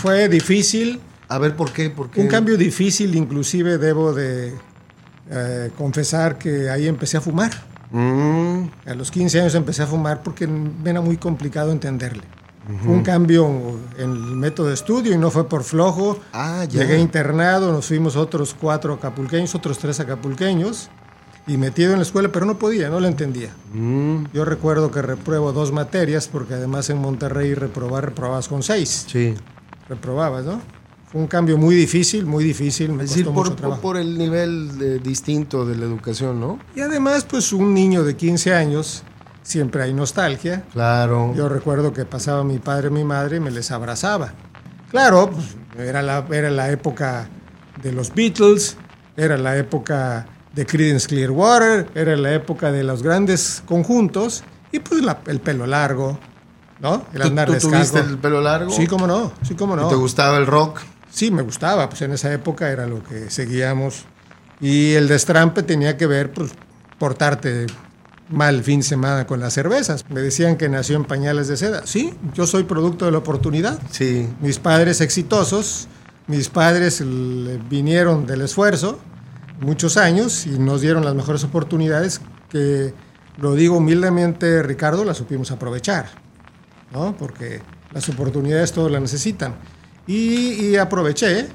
Fue difícil. A ver, ¿por qué? ¿Por qué? Un cambio difícil, inclusive debo de eh, confesar que ahí empecé a fumar. Mm, A los 15 años empecé a fumar porque me era muy complicado entenderle. Fue un cambio en el método de estudio y no fue por flojo. Ah, ya. Llegué internado, nos fuimos otros cuatro acapulqueños, otros tres acapulqueños y metido en la escuela, pero no podía, no la entendía. mm, Yo recuerdo que repruebo dos materias porque además en Monterrey reprobar, reprobabas con seis. sí. Reprobabas, ¿no? Fue un cambio muy difícil, muy difícil, me Es decir, por, por el nivel eh, distinto de la educación, ¿no? Y además, pues un niño de 15 años, siempre hay nostalgia. Claro. Yo recuerdo que pasaba mi padre y mi madre y me les abrazaba. Claro, pues, era, la, era la época de los Beatles, era la época de Creedence Clearwater, era la época de los grandes conjuntos y pues la- el pelo largo, ¿no? El ¿Tú, andar tú descalzo. tuviste el pelo largo? Sí, cómo no, sí, cómo ¿Y no. ¿Te gustaba el rock? Sí, me gustaba, pues en esa época era lo que seguíamos. Y el destrampe tenía que ver, pues, portarte mal fin de semana con las cervezas. Me decían que nació en pañales de seda. Sí, yo soy producto de la oportunidad. Sí. Mis padres exitosos, mis padres vinieron del esfuerzo muchos años y nos dieron las mejores oportunidades que, lo digo humildemente, Ricardo, las supimos aprovechar, ¿no? Porque las oportunidades todos las necesitan. Y, y aproveché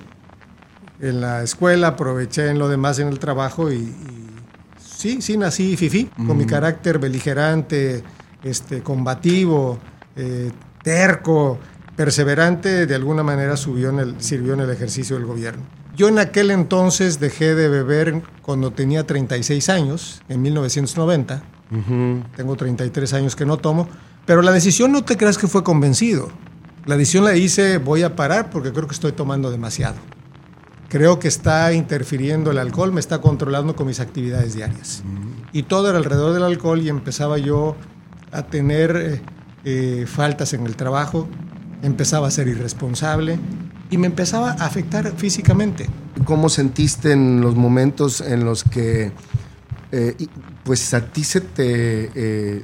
en la escuela, aproveché en lo demás en el trabajo y, y sí, sí nací fifí, con mi carácter beligerante, este, combativo, eh, terco, perseverante, de alguna manera subió en el, sirvió en el ejercicio del gobierno. Yo en aquel entonces dejé de beber cuando tenía 36 años, en 1990. Tengo 33 años que no tomo, pero la decisión no te creas que fue convencido. La decisión la hice, voy a parar porque creo que estoy tomando demasiado. Creo que está interfiriendo el alcohol, me está controlando con mis actividades diarias. Y todo era alrededor del alcohol y empezaba yo a tener eh, eh, faltas en el trabajo, empezaba a ser irresponsable y me empezaba a afectar físicamente. ¿Cómo sentiste en los momentos en los que, eh, pues a ti se te,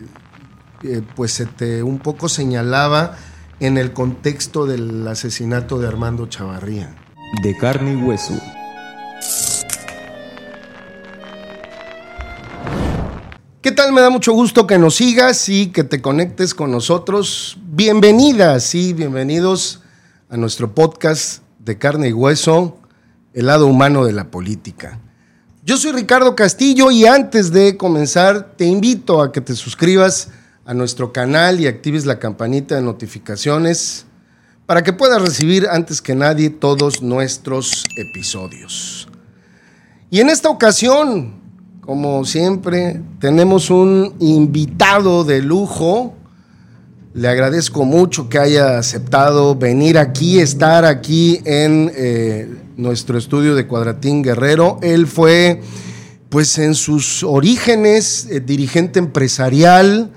eh, pues se te un poco señalaba en el contexto del asesinato de Armando Chavarría? de carne y hueso. ¿Qué tal? Me da mucho gusto que nos sigas y que te conectes con nosotros. Bienvenidas y bienvenidos a nuestro podcast de carne y hueso, el lado humano de la política. Yo soy Ricardo Castillo y antes de comenzar te invito a que te suscribas a nuestro canal y actives la campanita de notificaciones para que puedas recibir antes que nadie todos nuestros episodios. Y en esta ocasión, como siempre, tenemos un invitado de lujo. Le agradezco mucho que haya aceptado venir aquí, estar aquí en eh, nuestro estudio de Cuadratín Guerrero. Él fue, pues en sus orígenes, eh, dirigente empresarial,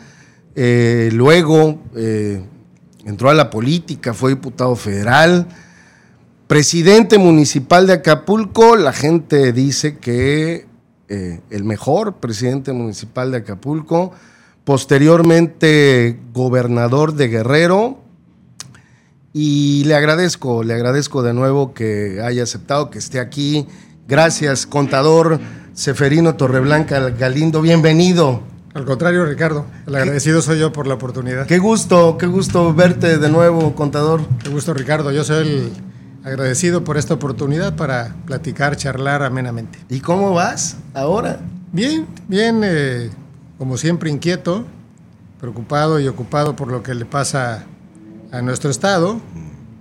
eh, luego eh, entró a la política, fue diputado federal, presidente municipal de Acapulco. La gente dice que eh, el mejor presidente municipal de Acapulco, posteriormente gobernador de Guerrero. Y le agradezco, le agradezco de nuevo que haya aceptado que esté aquí. Gracias, contador Seferino Torreblanca Galindo, bienvenido. Al contrario, Ricardo, el agradecido soy yo por la oportunidad. Qué gusto, qué gusto verte de nuevo, contador. Qué gusto, Ricardo. Yo soy el agradecido por esta oportunidad para platicar, charlar amenamente. ¿Y cómo vas ahora? Bien, bien, eh, como siempre inquieto, preocupado y ocupado por lo que le pasa a nuestro estado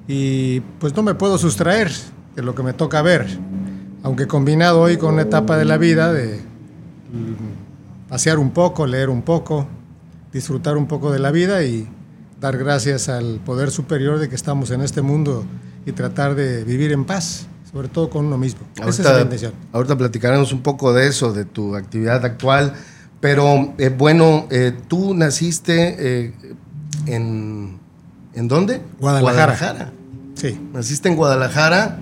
y pues no me puedo sustraer de lo que me toca ver, aunque combinado hoy con una etapa de la vida de pasear un poco, leer un poco, disfrutar un poco de la vida y dar gracias al poder superior de que estamos en este mundo y tratar de vivir en paz, sobre todo con uno mismo. Esa es la intención. ahorita platicaremos un poco de eso, de tu actividad actual. Pero eh, bueno, eh, tú naciste eh, en. ¿En dónde? Guadalajara. Guadalajara. Sí. Naciste en Guadalajara.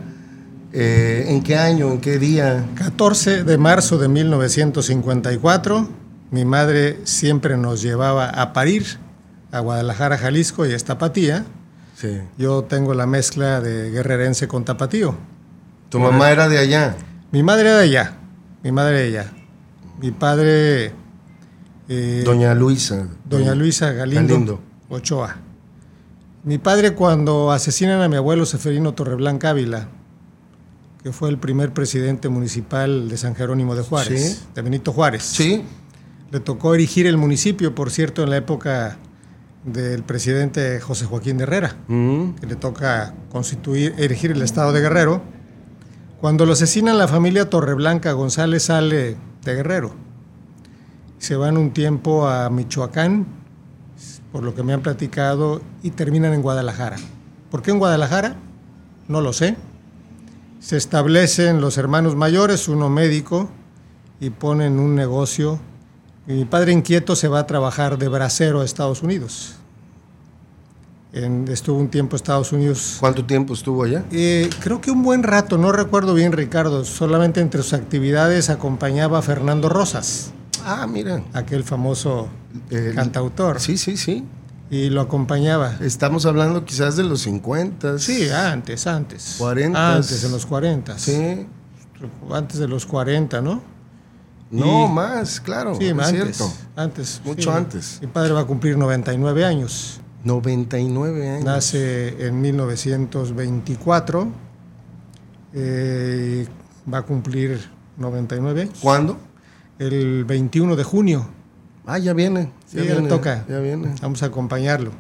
Eh, ¿En qué año? ¿En qué día? 14 de marzo de 1954, mi madre siempre nos llevaba a parir a Guadalajara, Jalisco y a Tapatía. Sí. Yo tengo la mezcla de guerrerense con tapatío. Tu mamá era de allá. Mi madre era de allá. Mi madre de allá. Mi padre. eh, Doña Luisa. Doña Luisa Galindo, Galindo. Ochoa. Mi padre cuando asesinan a mi abuelo Seferino Torreblanca Ávila, que fue el primer presidente municipal de San Jerónimo de Juárez, Sí. de Benito Juárez. Sí. Le tocó erigir el municipio, por cierto, en la época del presidente José Joaquín de Herrera, que le toca constituir, erigir el estado de Guerrero. Cuando lo asesinan la familia Torreblanca, González sale de Guerrero. Se van un tiempo a Michoacán, por lo que me han platicado, y terminan en Guadalajara. ¿Por qué en Guadalajara? No lo sé. Se establecen los hermanos mayores, uno médico, y ponen un negocio. Mi padre inquieto se va a trabajar de bracero a Estados Unidos. En- estuvo un tiempo en Estados Unidos. ¿Cuánto tiempo estuvo allá? Eh, creo que un buen rato, no recuerdo bien Ricardo, solamente entre sus actividades acompañaba a Fernando Rosas, Ah, mira. aquel famoso El- cantautor, Sí, sí, sí. y lo acompañaba. Estamos hablando quizás de los 50. Sí, antes, antes. 40s. Antes, en los 40. Sí. Antes de los 40, ¿no? No, Y- más, claro. Sí, es antes. cierto. Antes. Mucho sí. antes. Mi padre va a cumplir 99 años. 99 años. Nace en 1924. eh, va a cumplir 99 años. ¿Cuándo? El 21 de junio. Ah, ya viene. Sí, ya le toca. Ya viene. Vamos a acompañarlo.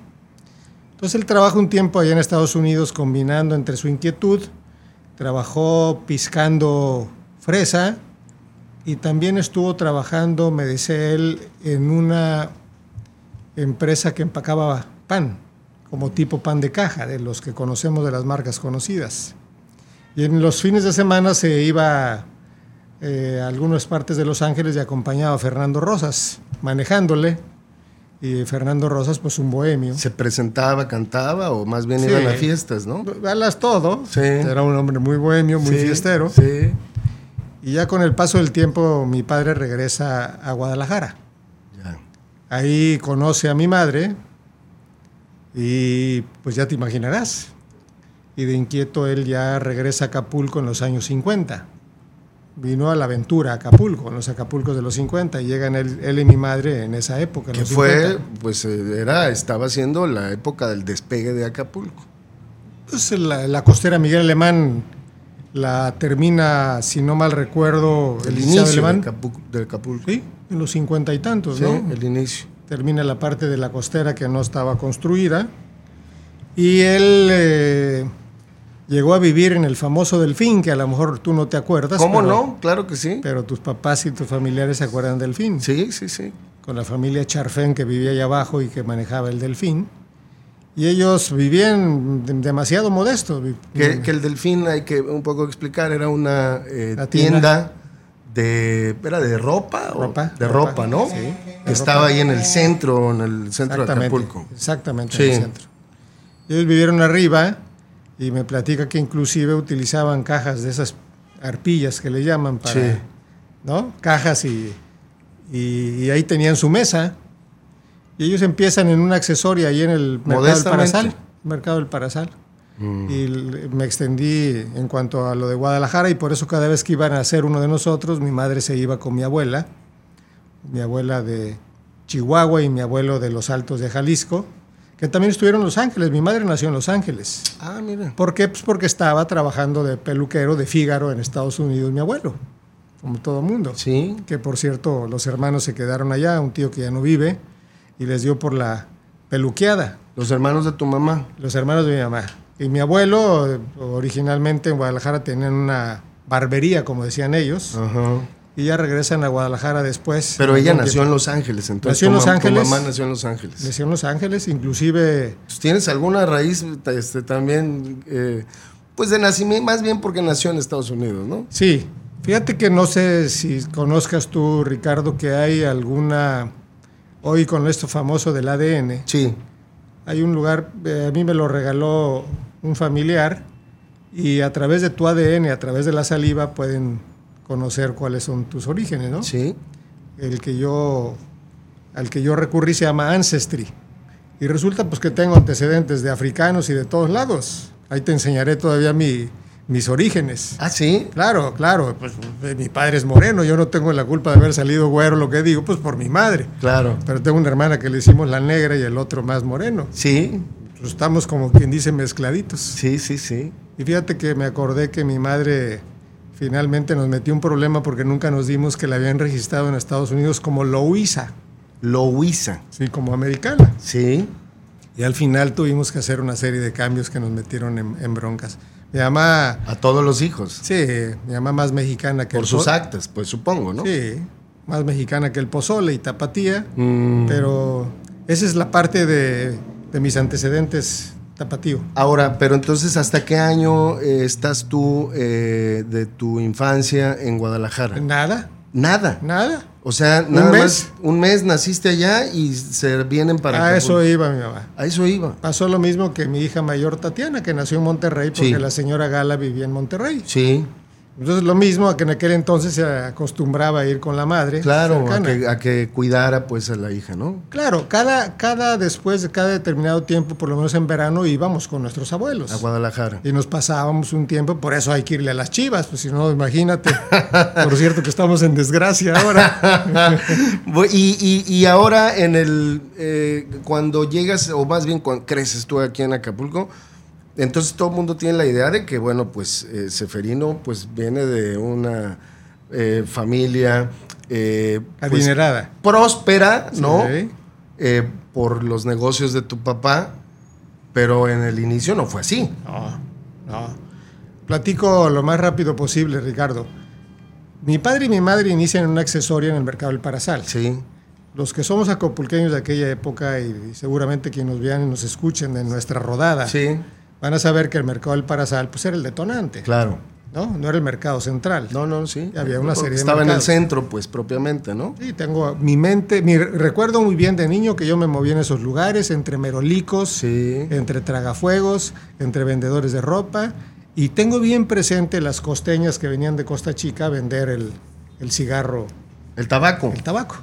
Entonces él trabaja un tiempo allá en Estados Unidos combinando entre su inquietud, trabajó piscando fresa y también estuvo trabajando, me dice él, en una empresa que empacaba pan, como tipo pan de caja, de los que conocemos de las marcas conocidas. Y en los fines de semana se iba eh, a algunas partes de Los Ángeles y acompañaba a Fernando Rosas, manejándole. Y Fernando Rosas, pues un bohemio. ¿Se presentaba, cantaba o más bien Sí. iban a fiestas, no? Balas todo. Sí. Era un hombre muy bohemio, muy Sí, fiestero. Sí. Y ya con el paso del tiempo, mi padre regresa a Guadalajara. Ya. Ahí conoce a mi madre y pues ya te imaginarás. Y de inquieto él ya regresa a Acapulco en los años 50. Vino a la aventura a Acapulco, en los Acapulcos de los 50, y llegan él, él y mi madre en esa época. Que fue, 50. pues eh, era, estaba siendo la época del despegue de Acapulco. Pues la, la costera Miguel Alemán la termina, si no mal recuerdo, El licenciado inicio de Alemán. Acapulco. de Acapulco. Sí, en los cincuenta y tantos, Sí, ¿no? el inicio. termina la parte de la costera que no estaba construida y él eh, llegó a vivir en el famoso Delfín, que a lo mejor tú no te acuerdas. ¿Cómo pero- no? Claro que sí. Pero tus papás y tus familiares se acuerdan del Delfín, Sí, sí, sí. con la familia Charfén que vivía allá abajo y que manejaba el Delfín. Y ellos vivían de- demasiado modestos. vi- Que, que el delfín, hay que un poco explicar, era una eh, tienda. tienda. de. ¿Era de ropa? o- De ropa, ropa, ¿no? sí, Que estaba ahí en el centro, en el centro de Exactamente, Acapulco. Exactamente, Sí. en el centro. Ellos vivieron arriba y me platica que inclusive utilizaban cajas de esas arpillas que le llaman para, Sí. ¿no? Cajas y, y, y ahí tenían su mesa. Y ellos empiezan en una accesoria ahí en el mercado del. Parasal. Mercado del Parasal. Mm. Y me extendí en cuanto a lo de Guadalajara y por eso cada vez que iban a hacer uno de nosotros, mi madre se iba con mi abuela, mi abuela de Chihuahua y mi abuelo de los Altos de Jalisco, que también estuvieron en Los Ángeles. Mi madre nació en Los Ángeles. Ah, mira. ¿Por qué? Pues porque estaba trabajando de peluquero de Fígaro en Estados Unidos, mi abuelo, como todo mundo. Sí. Que por cierto, los hermanos se quedaron allá, un tío que ya no vive, y les dio por la peluqueada. Los hermanos de tu mamá. Los hermanos de mi mamá. Y mi abuelo, originalmente en Guadalajara, tenían una barbería, como decían ellos, Ajá. y ya regresan a Guadalajara después. Pero ella nació en. Los Ángeles, entonces Nació en Los Ángeles. Tu mamá nació en Los Ángeles. Nació en Los Ángeles, inclusive Pues, ¿Tienes alguna raíz este, también, eh, pues de nacimiento, más bien porque nació en Estados Unidos, ¿no? Sí, fíjate que no sé si conozcas tú, Ricardo, que hay alguna, hoy con esto famoso del ADN, Sí. hay un lugar, eh, a mí me lo regaló un familiar y a través de tu ADN, a través de la saliva, pueden conocer cuáles son tus orígenes, ¿no? Sí. El que yo, al que yo recurrí se llama Ancestry Y resulta pues que tengo antecedentes de africanos y de todos lados. Ahí te enseñaré todavía mi, mis orígenes. Ah, sí. Claro, claro, pues eh, mi padre es moreno, yo no tengo la culpa de haber salido güero, lo que digo, pues por mi madre. Claro. Pero tengo una hermana que le hicimos la negra y el otro más moreno. Sí. Pues estamos como quien dice mezcladitos. Sí, sí, sí. Y fíjate que me acordé que mi madre finalmente nos metió un problema porque nunca nos dimos que la habían registrado en Estados Unidos como Louisa, Louisa. sí, como americana. Sí. Y al final tuvimos que hacer una serie de cambios que nos metieron en, en broncas. Mi mamá, A todos los hijos. sí, mi mamá más mexicana que Por el sus actas, pues supongo, ¿no? Sí, más mexicana que el pozole y tapatía. Mm. Pero esa es la parte de, de mis antecedentes tapatío. Ahora, pero entonces, ¿hasta qué año eh, estás tú eh, de tu infancia en Guadalajara? Nada, Nada. nada. O sea, nada mes? más un mes naciste allá y se vienen para A eso iba mi mamá. A eso iba. Pasó lo mismo que mi hija mayor Tatiana, que nació en Monterrey porque Sí. la señora Gala vivía en Monterrey. Sí, Entonces lo mismo a que en aquel entonces se acostumbraba a ir con la madre. claro, a que, a que cuidara pues a la hija, ¿no? Claro, cada, cada después de cada determinado tiempo, por lo menos en verano, íbamos con nuestros abuelos. A Guadalajara. Y nos pasábamos un tiempo, por eso hay que irle a las chivas, pues si no, imagínate. por cierto que estamos en desgracia ahora. Y, y- y ahora en el eh, cuando llegas, o más bien cuando creces tú aquí en Acapulco, entonces todo el mundo tiene la idea de que, bueno, pues eh, Seferino pues viene de una eh, familia eh, pues, Adinerada. próspera, ¿no? Sí. Por los negocios de tu papá, pero en el inicio no fue así. No, no. Platico lo más rápido posible, Ricardo. Mi padre y mi madre inician una accesoria en el mercado del Parasal. Sí, Los que somos acapulqueños de aquella época y seguramente quienes nos vean y nos escuchen de nuestra rodada sí, van a saber que el mercado del Parasal pues era el detonante, claro. ¿no? No era el mercado central. No, no, sí. Había una serie de Estaba en el centro, pues propiamente, ¿no? Sí, tengo mi mente, mi recuerdo muy bien de niño que yo me movía en esos lugares entre merolicos, Sí. entre tragafuegos, entre vendedores de ropa y tengo bien presente las costeñas que venían de Costa Chica a vender el, el cigarro, El tabaco. el tabaco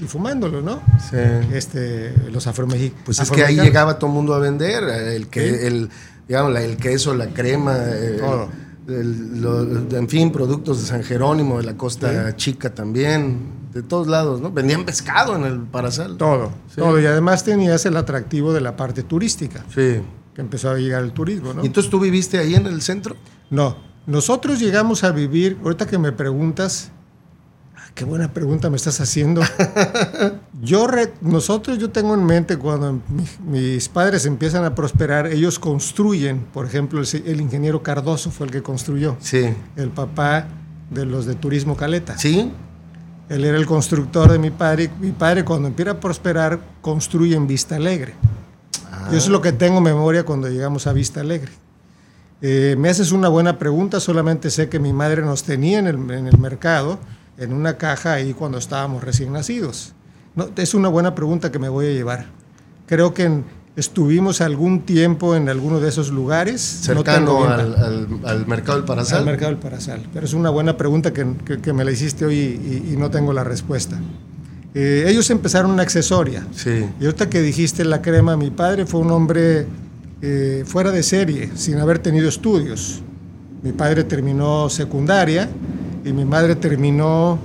y fumándolo, ¿no? Sí. Este, los afromexicanos. Pues es que ahí llegaba todo el mundo a vender, el que, Sí. el, digamos, el queso, la crema, eh, Todo. el- lo- en fin, productos de San Jerónimo, de la Costa Chica también, de todos lados, ¿no? Vendían pescado en el Parasal. Todo, Sí. todo. Y además tenías el atractivo de la parte turística, Sí. que empezó a llegar el turismo, ¿no? ¿Y entonces tú viviste ahí en el centro? No, nosotros llegamos a vivir, ahorita que me preguntas, qué buena pregunta me estás haciendo. yo, re- nosotros, yo tengo en mente cuando mi- mis padres empiezan a prosperar, ellos construyen, por ejemplo, el, el ingeniero Cardoso fue el que construyó, Sí. el papá de los de Turismo Caleta. ¿Sí? Él era el constructor de mi padre. Mi padre, cuando empieza a prosperar, construye en Vista Alegre. Y eso es lo que tengo memoria cuando llegamos a Vista Alegre. Eh, me haces una buena pregunta, solamente sé que mi madre nos tenía en el, en el mercado, en una caja ahí cuando estábamos recién nacidos. No, es una buena pregunta que me voy a llevar. Creo que en- estuvimos algún tiempo en alguno de esos lugares. no Cercano bien al, al- al mercado del Parasal. al mercado del Parasal. Pero es una buena pregunta que, que- que me la hiciste hoy y, y no tengo la respuesta. Eh, ellos empezaron una accesoria. Sí. Y ahorita que dijiste la crema, mi padre fue un hombre eh, fuera de serie, sin haber tenido estudios. Mi padre terminó secundaria y mi madre terminó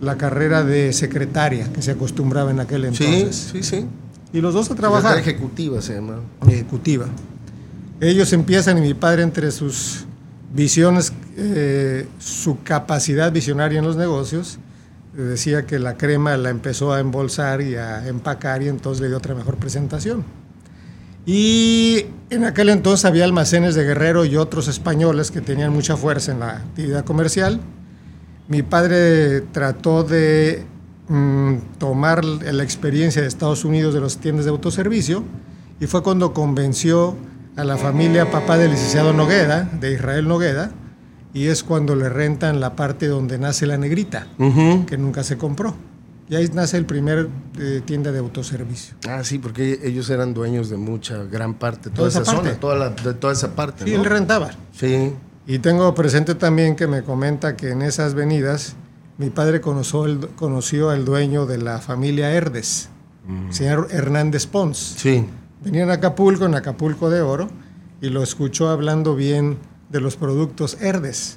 la carrera de secretaria, que se acostumbraba en aquel Sí, entonces. sí, sí. Y los dos a Secretaria trabajar ejecutiva se llama. ejecutiva. Ellos empiezan y mi padre entre sus visiones, eh, su capacidad visionaria en los negocios, decía que la crema la empezó a embolsar y a empacar y entonces le dio otra mejor presentación. Y en aquel entonces había almacenes de Guerrero y otros españoles que tenían mucha fuerza en la actividad comercial. Mi padre trató de mm, tomar la experiencia de Estados Unidos de las tiendas de autoservicio y fue cuando convenció a la familia papá del licenciado Nogueda, de Israel Nogueda, y es cuando le rentan la parte donde nace la negrita, que nunca se compró. Y ahí nace el primer eh, tienda de autoservicio. Ah, sí, porque ellos eran dueños de mucha, gran parte, toda, Toda esa, esa parte. zona, toda la- de toda esa parte. Sí, ¿no? él rentaba. Sí, Y tengo presente también que me comenta que en esas venidas mi padre conoció, el- conoció al dueño de la familia Herdes, señor Hernández Pons. sí. Venían a Acapulco, en Acapulco de Oro, y lo escuchó hablando bien de los productos Herdes.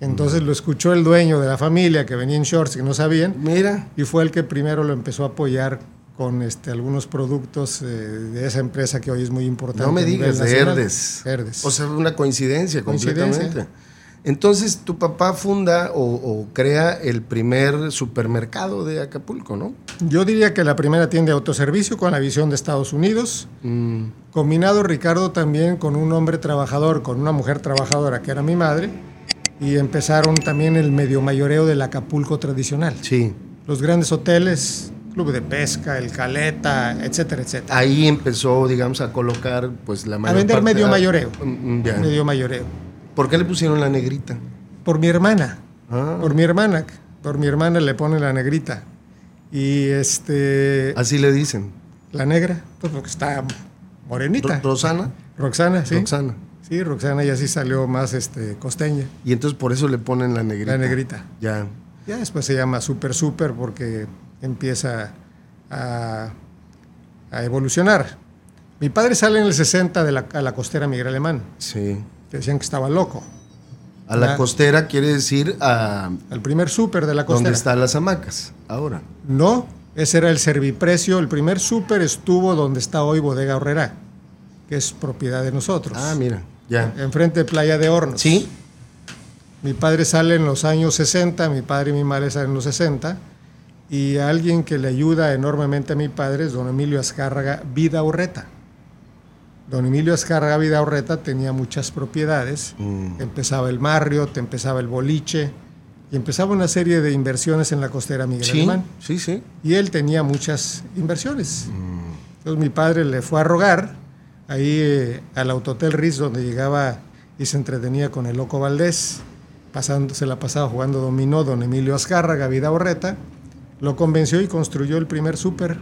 Entonces lo escuchó el dueño de la familia que venía en shorts que no sabían. Mira. Y fue el que primero lo empezó a apoyar con este, algunos productos eh, de esa empresa que hoy es muy importante. No me digas, de Herdes. Herdes. O sea, una coincidencia, completamente. Entonces, tu papá funda o, crea el primer supermercado de Acapulco, ¿no? Yo diría que la primera tienda de autoservicio con la visión de Estados Unidos, mm. combinado Ricardo también con un hombre trabajador, con una mujer trabajadora que era mi madre, y empezaron también el medio mayoreo del Acapulco tradicional. Sí. Los grandes hoteles, club de pesca, el Caleta, etcétera, etcétera. Ahí empezó, digamos, a colocar pues la mayor A vender medio mayoreo. Mm, mm, medio mayoreo. ¿Por qué le pusieron la negrita? Por mi hermana. Ah. Por mi hermana. Por mi hermana le ponen la negrita. Y este. Así le dicen. La negra, pues porque está morenita. Rosana. Roxana, sí. Roxana. Sí, Roxana ya sí salió más este, costeña. Y entonces por eso le ponen la negrita. La negrita. Ya. Ya después se llama Super Super porque empieza a, evolucionar. Mi padre sale en el 60 de la, a la costera Miguel Alemán. Sí. Que decían que estaba loco. A la, costera quiere decir a... Al primer súper de la costera. ¿Dónde están las hamacas ahora? No, ese era el serviprecio. El primer súper estuvo donde está hoy Bodega Horrera, que es propiedad de nosotros. Ah, mira, ya. Enfrente de Playa de Hornos. Sí. Mi padre sale en los años 60, mi padre y mi madre salen en los 60 y alguien que le ayuda enormemente a mi padre es don Emilio Azcárraga Vida Urreta. Don Emilio Azcárraga Vida Urreta tenía muchas propiedades, mm. empezaba el Marriott, empezaba el boliche y empezaba una serie de inversiones en la costera Miguel sí, Alemán. Sí, sí. Y él tenía muchas inversiones. Mm. Entonces mi padre le fue a rogar ahí eh, al Autotel Riz donde llegaba y se entretenía con el Loco Valdés, pasando, se la pasaba jugando dominó don Emilio Azcárraga Vida Urreta lo convenció y construyó el primer súper.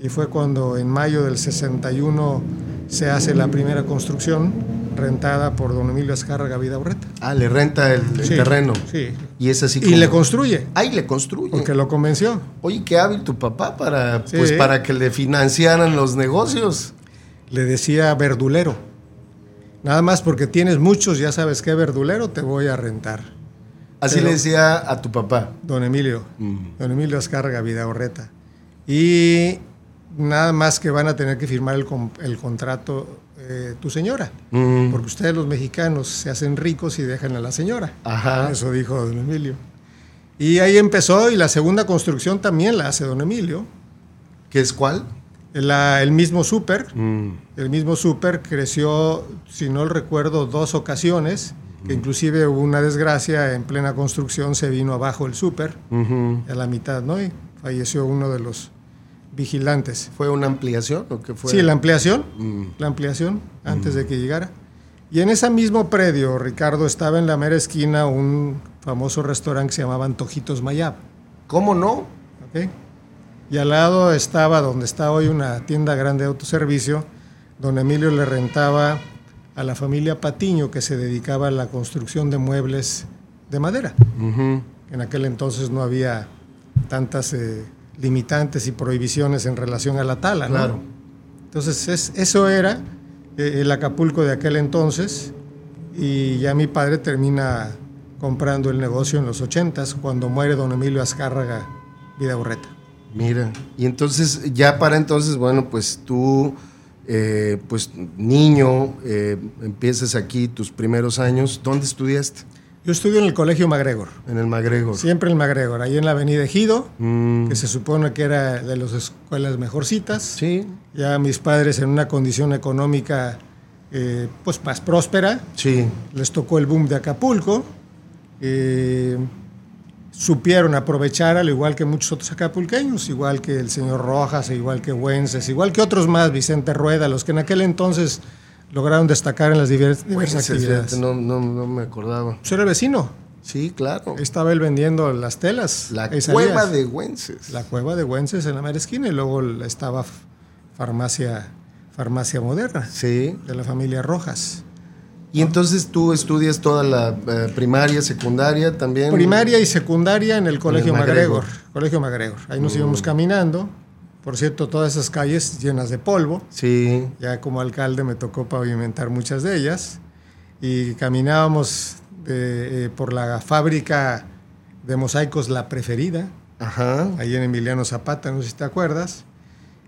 Y fue cuando en mayo del 61 se hace la primera construcción rentada por don Emilio Azcárraga Vida Urreta. Ah, le renta el, terreno. Sí. Y es así Y le construye. Ah, le construye. Porque lo convenció. Oye, qué hábil tu papá para, pues, para que le financiaran los negocios. Le decía verdulero. Nada más porque tienes muchos, ya sabes qué verdulero, te voy a rentar. Así le decía a tu papá. Don Emilio. Mm. Don Emilio Escarga Vidaurreta. Y nada más que van a tener que firmar el, el contrato eh, tu señora. Mm. Porque ustedes los mexicanos se hacen ricos y dejan a la señora. Ajá. Eso dijo don Emilio. Y ahí empezó y la segunda construcción también la hace don Emilio. ¿Qué es cuál? el mismo súper. Mm. El mismo súper creció, si no recuerdo, dos ocasiones que inclusive hubo una desgracia en plena construcción, se vino abajo el súper, a la mitad, ¿no? Y falleció uno de los vigilantes. ¿Fue una ampliación o qué fue? Sí, la ampliación, mm. la ampliación, antes de que llegara. Y en ese mismo predio, Ricardo, estaba en la mera esquina un famoso restaurante que se llamaba Antojitos Mayab. ¿Cómo no? Y al lado estaba, donde está hoy una tienda grande de autoservicio, don Emilio le rentaba a la familia Patiño que se dedicaba a la construcción de muebles de madera. En aquel entonces no había tantas eh, limitantes y prohibiciones en relación a la tala. Claro. Entonces eso era eh, el Acapulco de aquel entonces y ya mi padre termina comprando el negocio en los ochentas cuando muere don Emilio Azcárraga Vidaurreta. Mira, y entonces ya para entonces, bueno, pues tú eh, pues niño, eh, empiezas aquí tus primeros años, ¿dónde estudiaste? Yo estudio en el Colegio MacGregor. En el MacGregor. Siempre en el MacGregor, ahí en la Avenida Ejido, mm. que se supone que era de las escuelas mejorcitas. Sí. Ya mis padres en una condición económica eh, pues más próspera. Sí. Les tocó el boom de Acapulco supieron aprovechar, al igual que muchos otros acapulqueños, igual que el señor Rojas, igual que Wences, igual que otros más, Vicente Rueda, los que en aquel entonces lograron destacar en las diversas, actividades. No, no, no, me acordaba. Pues era el vecino. Sí, claro. Estaba él vendiendo las telas. La cueva de Wences. La cueva de Wences en la mera esquina y luego estaba farmacia, farmacia moderna. Sí. De la familia Rojas. Y entonces tú estudias toda la eh, primaria, secundaria también. Primaria y secundaria en el Colegio MacGregor. Colegio MacGregor. Ahí nos íbamos mm. caminando Por cierto, todas esas calles llenas de polvo. Sí. Ya como alcalde me tocó pavimentar muchas de ellas. Y caminábamos de, eh, por la fábrica de mosaicos La Preferida, Ajá. ahí en Emiliano Zapata, no sé si te acuerdas.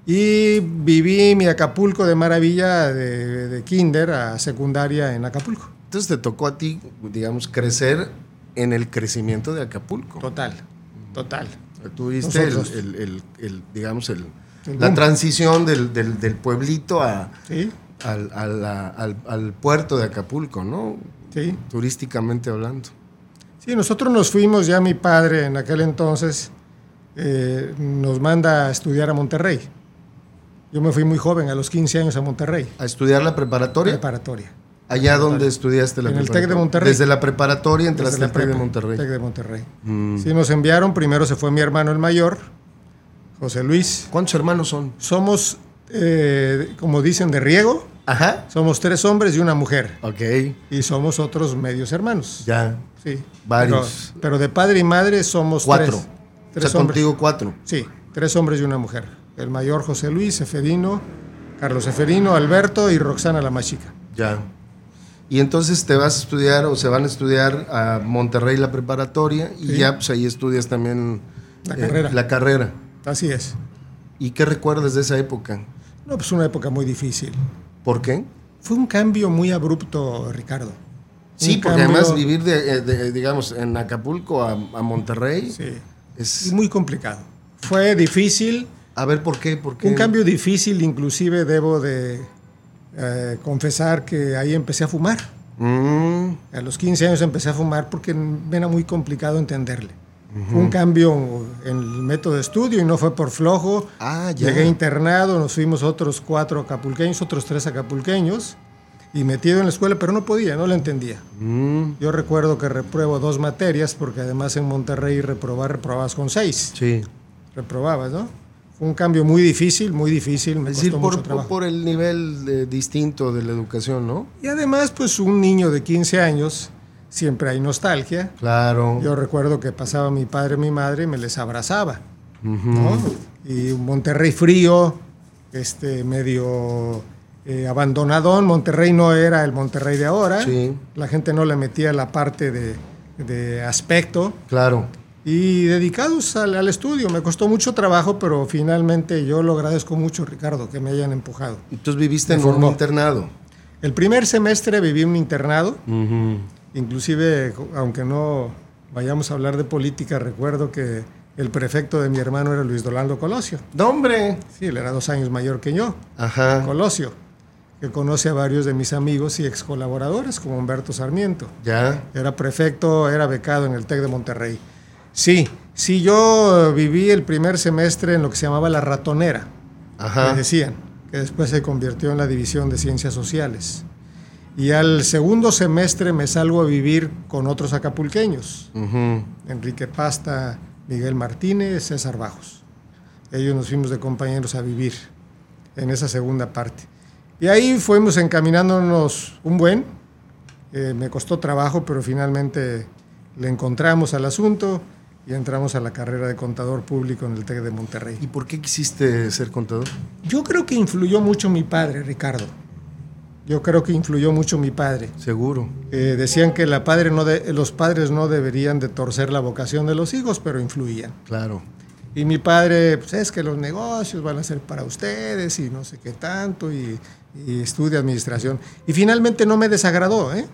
Y viví mi Acapulco de maravilla de, de kinder a secundaria en Acapulco. Entonces te tocó a ti, digamos, crecer en el crecimiento de Acapulco. Total, total. Tuviste el, Nosotros. el- el- el, digamos, la transición del, del- del pueblito a, Sí, al- al puerto de Acapulco, ¿no? sí. Turísticamente hablando. Sí, nosotros nos fuimos, ya mi padre en aquel entonces eh, nos manda a estudiar a Monterrey. Yo me fui muy joven, a los 15 años a Monterrey, A estudiar la preparatoria. preparatoria. Allá donde estudiaste la En el TEC de preparatoria. Monterrey. Desde la preparatoria entraste al TEC de Monterrey. Tec de Monterrey. Mm. Sí, nos enviaron, primero se fue mi hermano el mayor, José Luis. ¿Cuántos hermanos son? Somos, eh, como dicen, de riego, Ajá. somos tres hombres y una mujer. Ok, Y somos otros medios hermanos. ya. Sí. Varios. Pero, pero de padre y madre somos Cuatro. tres. o Tres sea, hombres. contigo cuatro. Sí, tres hombres y una mujer. El mayor José Luis, Eferino, Carlos Eferino, Alberto y Roxana la más chica. Ya. Y entonces te vas a estudiar o se van a estudiar a Monterrey la preparatoria y Sí. ya pues ahí estudias también La eh, carrera. la carrera. Así es. ¿Y qué recuerdas de esa época? No, pues una época muy difícil. ¿Por qué? Fue un cambio muy abrupto, Ricardo. Sí, Un porque cambio- además vivir de, eh, de, digamos en Acapulco a, a Monterrey Sí, es y muy complicado. Fue difícil, a ver por qué, por qué. un cambio difícil, inclusive debo de eh, confesar que ahí empecé a fumar. Mm, A los 15 años empecé a fumar porque me era muy complicado entenderle. Fue un cambio en el método de estudio y no fue por flojo. Ah, ya. Llegué internado, nos fuimos otros cuatro acapulqueños, otros tres acapulqueños, y metido en la escuela, pero no podía, no la entendía. mm, Yo recuerdo que repruebo dos materias, porque además en Monterrey reprobar, reprobabas con seis. sí. Reprobabas, ¿no? Un cambio muy difícil, muy difícil, me Es decir, por, mucho por, el nivel distinto de la educación, ¿no? Y además, pues un niño de 15 años, siempre hay nostalgia. Claro. Yo recuerdo que pasaba mi padre y mi madre y me les abrazaba. Y Monterrey frío, este, medio eh, abandonadón. Monterrey no era el Monterrey de ahora. Sí. La gente no le metía la parte de, de aspecto. Claro. Y dedicados al, al estudio. Me costó mucho trabajo, pero finalmente yo lo agradezco mucho, Ricardo, que me hayan empujado. Entonces viviste Me en un formó. internado. El primer semestre viví en un internado. Ujú. Inclusive, aunque no vayamos a hablar de política, recuerdo que el prefecto de mi hermano era Luis Dolando Colosio. ¡No, hombre! Sí, él era dos años mayor que yo, Ajá. Colosio, que conoce a varios de mis amigos y ex colaboradores, como Humberto Sarmiento. Ya. Era prefecto, era becado en el TEC de Monterrey. Sí, sí, yo viví el primer semestre en lo que se llamaba la ratonera, Ajá. me decían, que después se convirtió en la División de Ciencias Sociales. Y al segundo semestre me salgo a vivir con otros acapulqueños. Enrique Pasta, Miguel Martínez, César Bajos. Ellos nos fuimos de compañeros a vivir en esa segunda parte. Y ahí fuimos encaminándonos un buen. Eh, me costó trabajo, pero finalmente le encontramos al asunto y entramos a la carrera de contador público en el TEC de Monterrey. ¿Y por qué quisiste ser contador? Yo creo que influyó mucho mi padre, Ricardo. Yo creo que influyó mucho mi padre. Seguro. Eh, decían que la padre no de- los padres no deberían de torcer la vocación de los hijos, pero influían. Claro. Y mi padre, pues es que los negocios van a ser para ustedes y no sé qué tanto, y, y estudia administración. Y finalmente no me desagradó, ¿eh?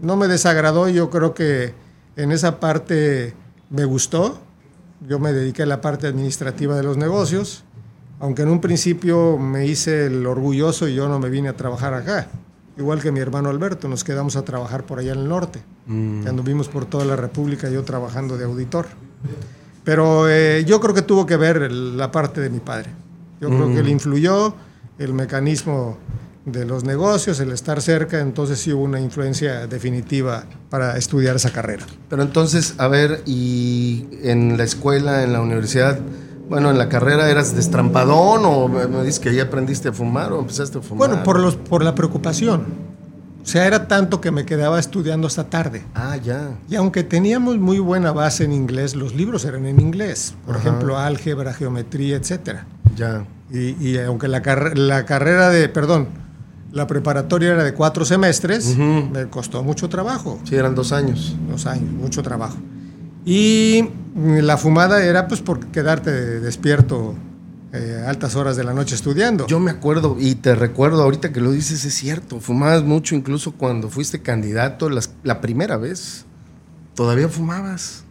No me desagradó, yo creo que en esa parte me gustó. Yo me dediqué a la parte administrativa de los negocios, aunque en un principio me hice el orgulloso y yo no me vine a trabajar acá. Igual que mi hermano Alberto, nos quedamos a trabajar por allá en el norte. Mm. Que anduvimos por toda la República, yo trabajando de auditor. Pero eh, yo creo que tuvo que ver el- la parte de mi padre. Yo creo que le influyó el mecanismo de los negocios, el estar cerca, entonces sí hubo una influencia definitiva para estudiar esa carrera. Pero entonces, a ver, y en la escuela, en la universidad, bueno, en la carrera, ¿eras destrampadón o me dices que ahí aprendiste a fumar o empezaste a fumar? Bueno, por, los, por la preocupación. O sea, era tanto que me quedaba estudiando hasta tarde. Ah, ya. Y aunque teníamos muy buena base en inglés, los libros eran en inglés. Por Ajá. ejemplo, álgebra, geometría, etcétera. Ya. Y, y aunque la, la carrera de, perdón, la preparatoria era de cuatro semestres, me costó mucho trabajo, Sí, eran dos años. dos años, mucho trabajo. Y mm, la fumada era pues por quedarte despierto eh, altas horas de la noche estudiando. Yo me acuerdo y te recuerdo ahorita que lo dices, es cierto. Fumabas mucho, incluso cuando fuiste candidato las- la primera vez. Todavía fumabas.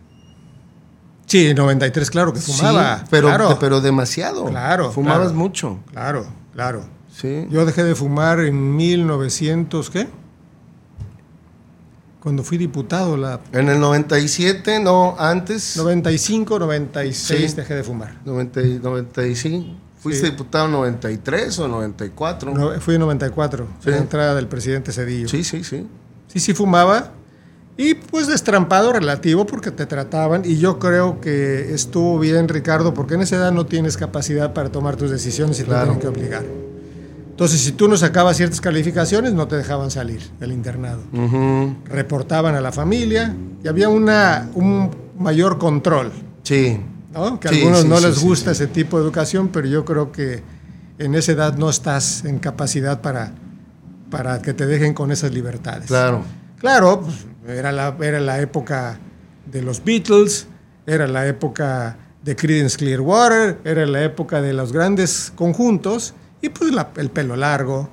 sí, 93, claro que fumaba. Sí, pero, claro, pero demasiado. Claro, Fumabas claro. mucho. claro, claro. Sí. Yo dejé de fumar en 1900, ¿qué? Cuando fui diputado, la En el 97, no, antes. 95, 96 Sí. dejé de fumar. 90, y- 95. ¿Fuiste Sí. diputado en 93 o 94? No, fui en 94, Sí. la entrada del presidente Cedillo. Sí, sí, sí. sí, sí fumaba. Y pues destrampado relativo porque te trataban. Y yo creo que estuvo bien, Ricardo, porque en esa edad no tienes capacidad para tomar tus decisiones y Claro. te tienen que obligar. Entonces, si tú no sacabas ciertas calificaciones, no te dejaban salir del internado. Ujú. Reportaban a la familia y había una, un mayor control. Sí. ¿no? Que a Sí, algunos sí, no sí, les gusta ese tipo de educación, pero yo creo que en esa edad no estás en capacidad para, para que te dejen con esas libertades. Claro. Claro, pues, era, la, era la época de los Beatles, era la época de Creedence Clearwater, era la época de los grandes conjuntos y pues la- el pelo largo,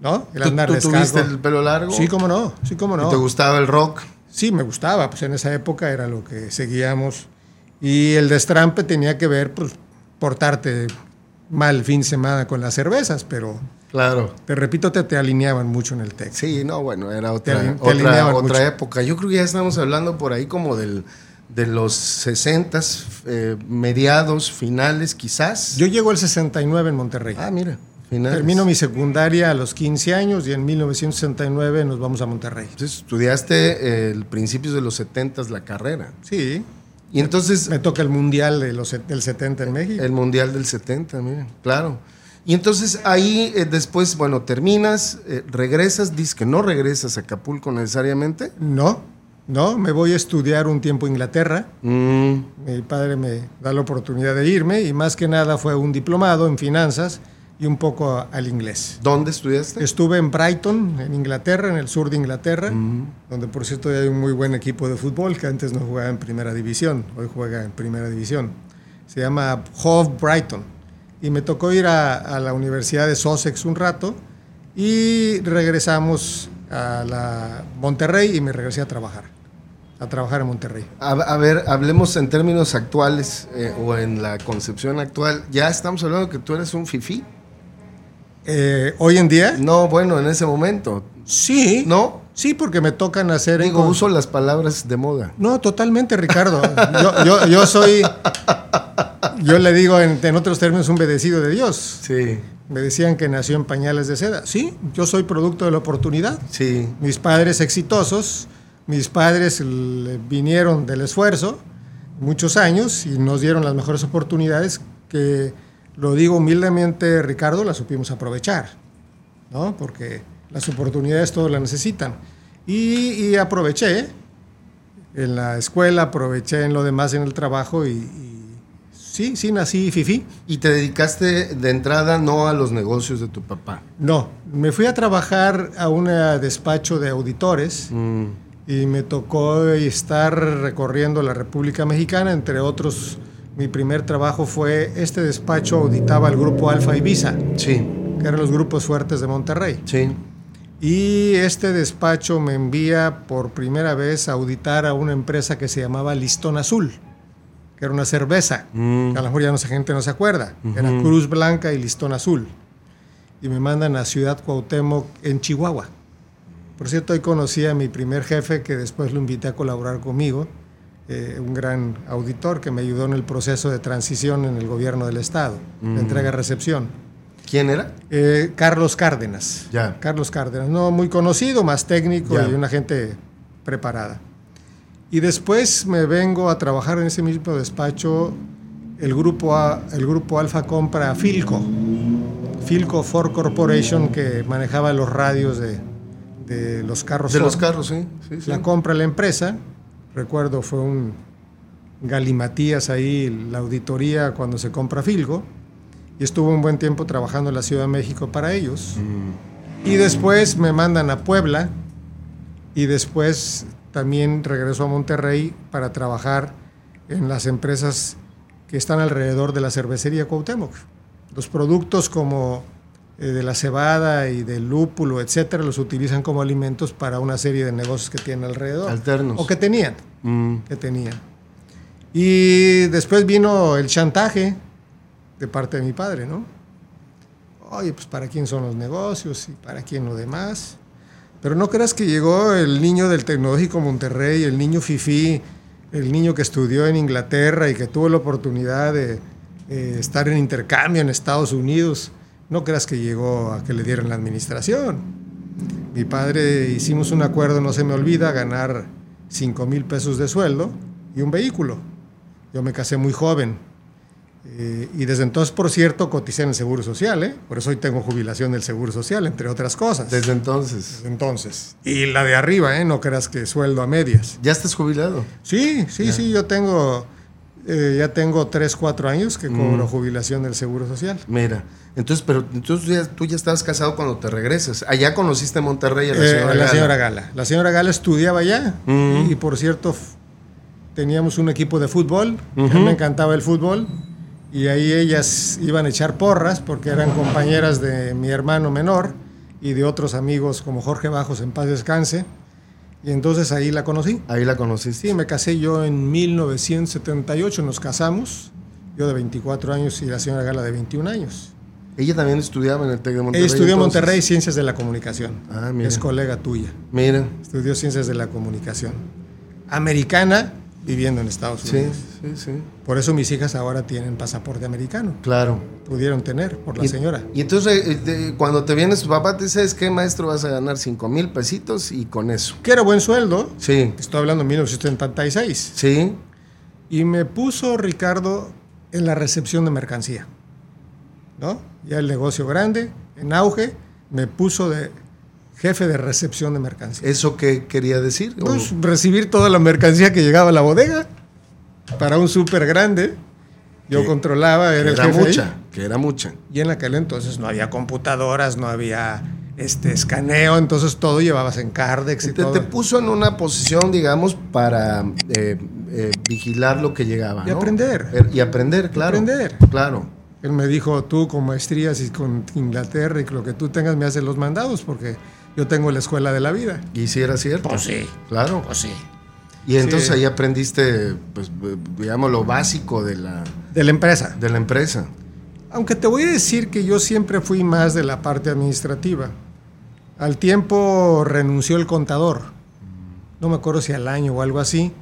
¿no? El ¿Tú, andar tú descalzo. tuviste el pelo largo? Sí, cómo no, sí, cómo ¿Y no. te gustaba el rock? Sí, me gustaba, pues en esa época era lo que seguíamos. Y el destrampe tenía que ver, pues, portarte mal fin de semana con las cervezas, pero Claro. te repito, te, te alineaban mucho en el texto. Sí, no, bueno, era otra, ali- te otra, otra época. Yo creo que ya estamos hablando por ahí como del, de los 60, mediados, finales, quizás. Yo llego al 69 en Monterrey. ah, mira, finales. Termino mi secundaria a los 15 años y en 1969 nos vamos a Monterrey. Entonces estudiaste el principios de los 70 la carrera. Sí, Y entonces me toca el Mundial de los, del 70 en México. el Mundial del 70, mira, claro. Y entonces ahí eh, después, bueno, terminas, eh, regresas, dices que no regresas a Acapulco necesariamente. No, no, me voy a estudiar un tiempo a Inglaterra. Mm, Mi padre me da la oportunidad de irme y más que nada fue un diplomado en finanzas y un poco al inglés. ¿Dónde estudiaste? Estuve en Brighton, en Inglaterra, en el sur de Inglaterra, donde por cierto hay un muy buen equipo de fútbol que antes no jugaba en primera división, hoy juega en primera división. Se llama Hove Brighton. Y me tocó ir a, a la Universidad de Sussex un rato y regresamos a la Monterrey y me regresé a trabajar, a trabajar en Monterrey. A, a ver, hablemos en términos actuales eh, o en la concepción actual. Ya estamos hablando que tú eres un fifí. Eh, Hoy en día, No, bueno, en ese momento. sí, No, sí, porque me tocan hacer... digo, uso las palabras de moda. No, totalmente, Ricardo. Yo, yo, yo soy, yo le digo en, en otros términos, un obedecido de Dios. Sí, Me decían que nació en pañales de seda. Sí, yo soy producto de la oportunidad. sí. Mis padres exitosos, mis padres vinieron del esfuerzo muchos años y nos dieron las mejores oportunidades que, lo digo humildemente, Ricardo, las supimos aprovechar, ¿no? Porque las oportunidades todos las necesitan. Y, y aproveché en la escuela, aproveché en lo demás en el trabajo y, y sí, sí nací fifí. Y te dedicaste de entrada no a los negocios de tu papá. No, me fui a trabajar a un eh, despacho de auditores Mm, y me tocó estar recorriendo la República Mexicana, entre otros. Mi primer trabajo fue este despacho auditaba al grupo Alfa Ibiza, sí, que eran los grupos fuertes de Monterrey. sí. Y este despacho me envía por primera vez a auditar a una empresa que se llamaba Listón Azul, que era una cerveza. Mm, A lo mejor ya no gente no se acuerda. Era Cruz Blanca y Listón Azul. Y me mandan a Ciudad Cuauhtémoc en Chihuahua. Por cierto, hoy conocí a mi primer jefe que después lo invité a colaborar conmigo, eh, un gran auditor que me ayudó en el proceso de transición en el gobierno del Estado, de entrega-recepción. ¿Quién era? Eh, Carlos Cárdenas. Ya. Carlos Cárdenas, no muy conocido, más técnico Ya. y una gente preparada. Y después me vengo a trabajar en ese mismo despacho. El grupo, A- el grupo Alfa compra Filco, Filco Ford Corporation, que manejaba los radios de, de los carros. De los carros, sí. sí, sí. La compra la empresa. Recuerdo, fue un galimatías ahí, la auditoría cuando se compra Filco. y estuve un buen tiempo trabajando en la Ciudad de México para ellos. Y después me mandan a Puebla y después también regreso a Monterrey para trabajar en las empresas que están alrededor de la cervecería Cuauhtémoc. Los productos como de la cebada y del lúpulo, etcétera, los utilizan como alimentos para una serie de negocios que tienen alrededor. Alternos. O que tenían. Mm. Que tenían. Y después vino el chantaje de parte de mi padre, ¿no? Oye, pues para quién son los negocios y para quién lo demás. Pero no creas que llegó el niño del Tecnológico Monterrey, el niño Fifi, el niño que estudió en Inglaterra y que tuvo la oportunidad de eh, estar en intercambio en Estados Unidos. No creas que llegó a que le dieran la administración. Mi padre hicimos un acuerdo, no se me olvida, ganar 5 mil pesos de sueldo y un vehículo. Yo me casé muy joven. Eh, y desde entonces, por cierto, coticé en el Seguro Social, ¿eh? Por eso hoy tengo jubilación del Seguro Social, entre otras cosas. Desde entonces. Desde entonces. Y la de arriba, ¿eh? No creas que sueldo a medias. ¿Ya estás jubilado? Sí, sí, sí, yo tengo, eh, ya tengo 3, 4 años que cobro Mm. jubilación del Seguro Social. Mira, entonces, pero entonces ya- tú ya estabas casado cuando te regresas. Allá conociste en Monterrey a la Eh, señora a la Gala. señora Gala. La señora Gala estudiaba allá Mm. y, por cierto teníamos un equipo de fútbol. A mí me encantaba el fútbol y ahí ellas iban a echar porras porque eran compañeras de mi hermano menor y de otros amigos como Jorge Bajos en paz descanse. Y entonces ahí la conocí. Ahí la conociste. Sí, me casé yo en 1978, nos casamos. Yo de 24 años y la señora Gala de 21 años. Ella también estudiaba en el TEC de Monterrey. Ella estudió en. Monterrey Ciencias de la Comunicación. Ah, mira. Es colega tuya. Mira, Estudió Ciencias de la Comunicación. Americana, viviendo en Estados sí, Unidos. sí, sí. Por eso mis hijas ahora tienen pasaporte americano. Claro. Pudieron tener por la y, señora. Y entonces, eh, de- cuando te vienes, tu papá te dice, ¿sabes qué, maestro? Vas a ganar 5 mil pesitos y con eso. Que era buen sueldo. Sí, Estoy hablando de 1976. sí. Y me puso Ricardo en la recepción de mercancía. ¿No? Ya el negocio grande, en auge, me puso de jefe de recepción de mercancía. ¿Eso qué quería decir? ¿O- Pues, recibir toda la mercancía que llegaba a la bodega para un súper grande. Yo Que- controlaba, que era el era jefe ahí. mucha, que era mucha. Y en aquel entonces no había computadoras, no había este escaneo, entonces todo llevabas en Cardex y Te, todo. te puso en una posición, digamos, para eh, eh, vigilar lo que llegaba. Y ¿no? aprender. Er- Y aprender, claro. aprender. Claro. Él me dijo, tú con maestrías y con Inglaterra y lo que tú tengas me haces los mandados porque yo tengo la escuela de la vida. Y si era cierto. Pues sí, Claro. pues sí. Y entonces Sí. ahí aprendiste, pues, eh, digamos, lo básico de la, De la empresa. de la empresa. Aunque te voy a decir que yo siempre fui más de la parte administrativa. Al tiempo renunció el contador. No me acuerdo si al año o algo así.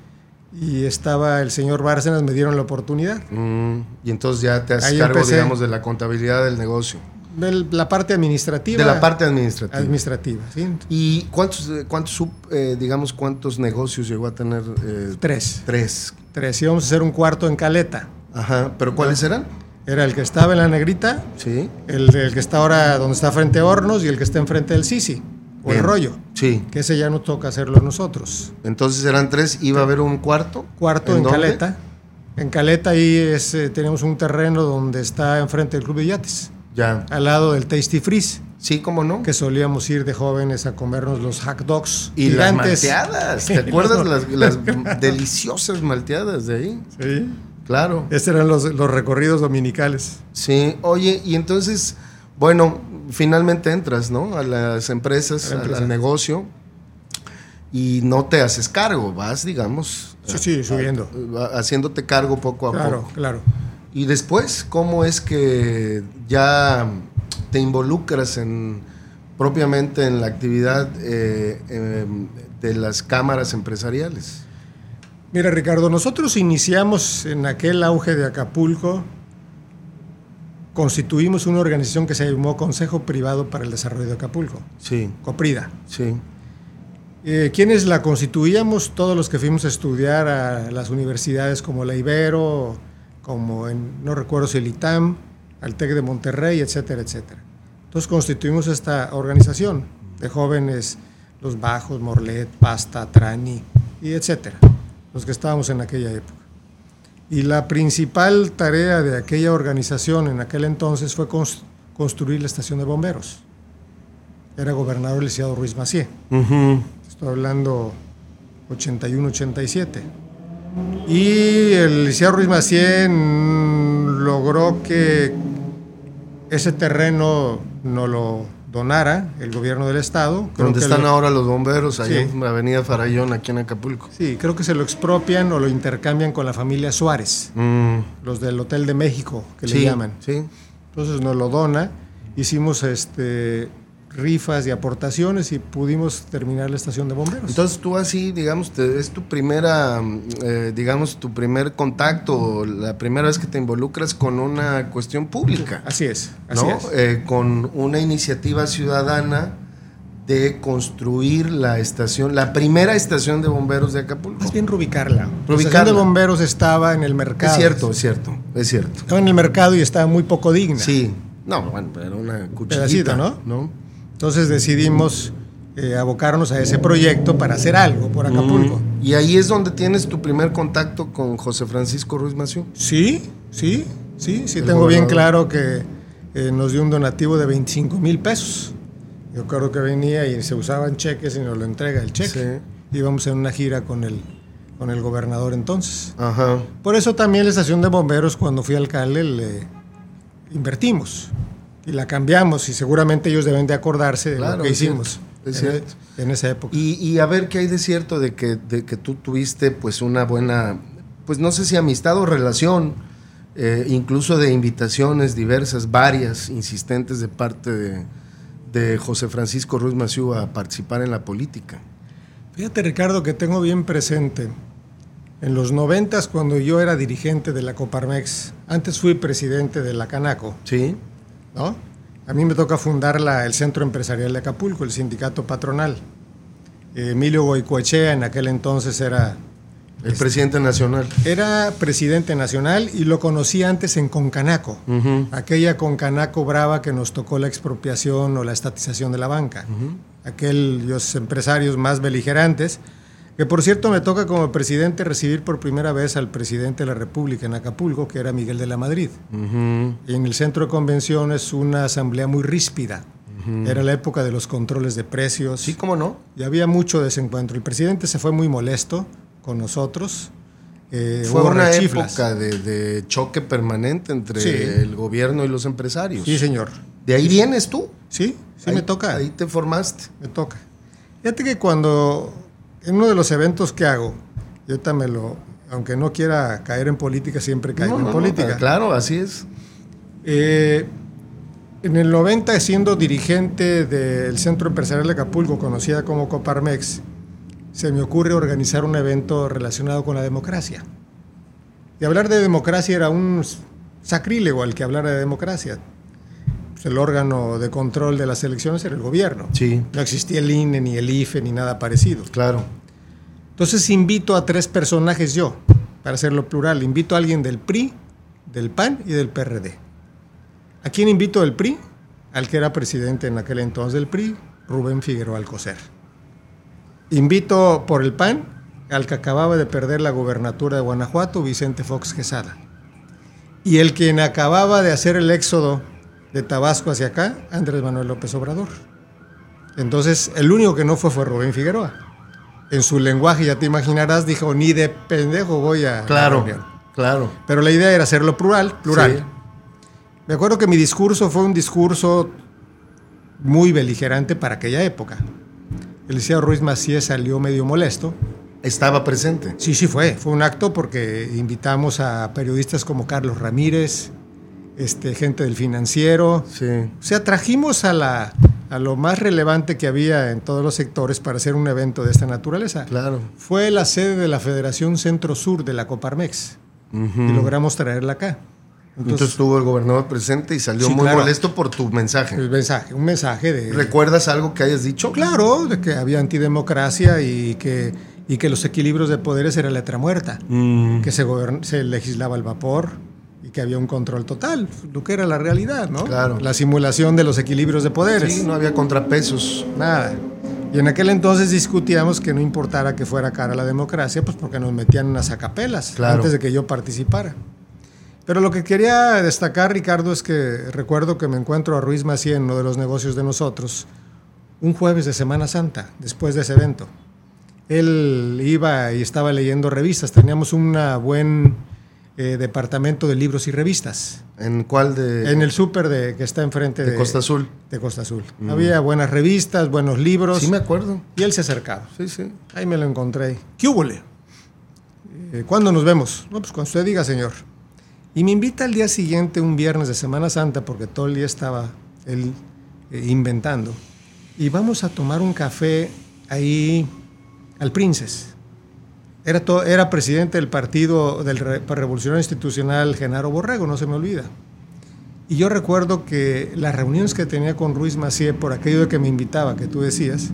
Y estaba el señor Bárcenas, me dieron la oportunidad. Mm, y entonces ya te haces cargo, empecé. digamos, de la contabilidad del negocio. De la parte administrativa. De la parte administrativa. administrativa. ¿sí? ¿Y cuántos, eh, cuántos eh, digamos, cuántos negocios llegó a tener? eh, Tres. tres. Tres. Íbamos a hacer un cuarto en Caleta. Ajá. ¿Pero cuáles eran? Era el que estaba en la negrita, Sí. el, el que está ahora donde está frente a Hornos y el que está enfrente del Sisi. O el rollo. Sí. Que ese ya no toca hacerlo nosotros. Entonces eran tres. ¿Iba a haber un cuarto? Cuarto en? Caleta. En Caleta ahí es, eh, tenemos un terreno donde está enfrente del Club de Yates, Ya. al lado del Tasty Freeze, Sí, ¿cómo no? que solíamos ir de jóvenes a comernos los hot dogs Y gigantes. las malteadas. ¿Te acuerdas las, las deliciosas malteadas de ahí? Sí. Claro. Estos eran los, los recorridos dominicales. Sí. Oye, y entonces, bueno, finalmente entras, ¿no? A las empresas, la al- empresa. al negocio. Y no te haces cargo, vas, digamos. Sí, sí, subiendo. a- haciéndote cargo poco a Claro, poco. claro. Y después, ¿cómo es que ya te involucras en propiamente en la actividad eh, em, de las cámaras empresariales? Mira, Ricardo, nosotros iniciamos en aquel auge de Acapulco, constituimos una organización que se llamó Consejo Privado para el Desarrollo de Acapulco, Sí, COPRIDA. sí. Eh, ¿Quiénes la constituíamos? Todos los que fuimos a estudiar a las universidades como la Ibero, como en, no recuerdo si el ITAM, al TEC de Monterrey, etcétera, etcétera. Entonces constituimos esta organización de jóvenes, los Bajos, Morlet, Pasta, Trani, y etcétera, los que estábamos en aquella época. Y la principal tarea de aquella organización en aquel entonces fue cons- construir la estación de bomberos. Era gobernador el licenciado Ruiz Macié. Estoy hablando 81-87. Y el licenciado Ruiz Macié logró que ese terreno no lo donara el gobierno del estado. Creo Donde que están lo- ahora los bomberos, allá Sí. en la avenida Farallón, aquí en Acapulco. Sí, creo que se lo expropian o lo intercambian con la familia Suárez, Mm, los del Hotel de México, que sí, le llaman. Sí. Entonces nos lo dona, hicimos este, rifas y aportaciones y pudimos terminar la estación de bomberos. Entonces tú así, digamos, te- es tu primera, eh, digamos, tu primer contacto, la primera vez que te involucras con una cuestión pública, así es, así ¿no? es. Eh, con una iniciativa ciudadana de construir la estación, la primera estación de bomberos de Acapulco. Más bien reubicarla. La estación de bomberos estaba en el mercado. Es cierto, es cierto, es cierto. Estaba en el mercado y estaba muy poco digna. Sí. No, bueno, era una cuchillita, Pedacito, ¿no? ¿no? Entonces decidimos eh, abocarnos a ese proyecto para hacer algo por Acapulco. Mm, Y ahí es donde tienes tu primer contacto con José Francisco Ruiz Maciú. Sí, sí, sí, sí, El tengo bien gobernador. claro que eh, nos dio un donativo de 25 mil pesos. Yo creo que venía y se usaban cheques y nos lo entrega el cheque. Íbamos en una gira con el, con el gobernador entonces. Ajá. Por eso también la estación de bomberos, cuando fui alcalde, le invertimos y la cambiamos y seguramente ellos deben de acordarse de Claro, lo que hicimos es en, esa época. Y, y a ver qué hay de cierto de que, de que tú tuviste pues una buena, pues no sé si amistad o relación, eh, incluso de invitaciones diversas, varias, insistentes de parte de, de José Francisco Ruiz Maciú a participar en la política. Fíjate, Ricardo, que tengo bien presente. En los noventas, cuando yo era dirigente de la Coparmex, antes fui presidente de la Canaco, Sí, ¿no? A mí me toca fundar la- el Centro Empresarial de Acapulco, el sindicato patronal. Emilio Goicoechea en aquel entonces era, el presidente nacional. era presidente nacional y lo conocí antes en Concanaco, aquella Concanaco brava que nos tocó la expropiación o la estatización de la banca. Aquellos empresarios más beligerantes, que por cierto me toca como presidente recibir por primera vez al presidente de la República en Acapulco, que era Miguel de la Madrid. Y en el centro de convenciones una asamblea muy ríspida. Era la época de los controles de precios. Sí, cómo no. Y había mucho desencuentro. El presidente se fue muy molesto con nosotros. Eh, Fue una rechiflas. época de, de choque permanente entre Sí. el gobierno y los empresarios. Sí, señor. De ahí vienes tú. Sí, sí Ahí- me toca. Ahí te formaste. Me toca. Fíjate que cuando, en uno de los eventos que hago, yo ahorita me lo, aunque no quiera caer en política, siempre caigo No, en no, no, política. claro, así es. Eh, en el 90, siendo dirigente del Centro Empresarial de Acapulco, conocida como Coparmex, se me ocurre organizar un evento relacionado con la democracia. Y hablar de democracia era un sacrílego al que hablara de democracia. El órgano de control de las elecciones era el gobierno. Sí, No existía el INE, ni el IFE, ni nada parecido. claro. Entonces invito a tres personajes yo, para hacerlo plural. Invito a alguien del PRI, del PAN y del PRD. ¿A quién invito del PRI? Al que era presidente en aquel entonces del PRI, Rubén Figueroa Alcocer. Invito por el PAN al que acababa de perder la gobernatura de Guanajuato, Vicente Fox Quesada. Y el quien acababa de hacer el éxodo de Tabasco hacia acá, Andrés Manuel López Obrador. Entonces, el único que no fue fue Rubén Figueroa. En su lenguaje, ya te imaginarás, dijo, ni de pendejo voy a la Claro, reunión". claro. Pero la idea era hacerlo plural, plural. Sí. Me acuerdo que mi discurso fue un discurso muy beligerante para aquella época. El licenciado Ruiz Macías salió medio molesto. Estaba presente. Sí, sí fue. Fue un acto porque invitamos a periodistas como Carlos Ramírez, este, gente del financiero. Sí. O sea, trajimos a, la, a lo más relevante que había en todos los sectores para hacer un evento de esta naturaleza. Claro. Fue la sede de la Federación Centro-Sur de la Coparmex y logramos traerla acá. Entonces, Entonces, estuvo el gobernador presente y salió Sí, muy claro. molesto por tu mensaje. el mensaje, un mensaje de... ¿Recuerdas algo que hayas dicho? Claro, de que había antidemocracia y que, y que los equilibrios de poderes era letra muerta, Mm, que se, se legislaba al vapor que había un control total, lo que era la realidad, ¿no? Claro. La simulación de los equilibrios de poderes. sí, no había contrapesos. Nada. Y en aquel entonces discutíamos que no importara que fuera cara la democracia, pues porque nos metían unas acapelas Claro. antes de que yo participara. Pero lo que quería destacar, Ricardo, es que recuerdo que me encuentro a Ruiz Macié en uno de los negocios de nosotros, un jueves de Semana Santa, después de ese evento. Él iba y estaba leyendo revistas, teníamos un buen eh, departamento de libros y revistas. ¿En cuál de...? En el súper de, que está enfrente de de, Costa Azul. de Costa Azul. Había buenas revistas, buenos libros. Sí me acuerdo. Y él se acercaba. Sí, sí. Ahí me lo encontré. ¿Qué hubo? Eh, ¿Cuándo nos vemos? No, pues cuando usted diga, señor. Y me invita al día siguiente, un viernes de Semana Santa, porque todo el día estaba él eh, inventando. Y vamos a tomar un café ahí al Princes. Era, to- era presidente del partido del Re- Revolucionario Institucional Genaro Borrego, no se me olvida. Y yo recuerdo que las reuniones que tenía con Ruiz Macié, por aquello de que me invitaba, que tú decías,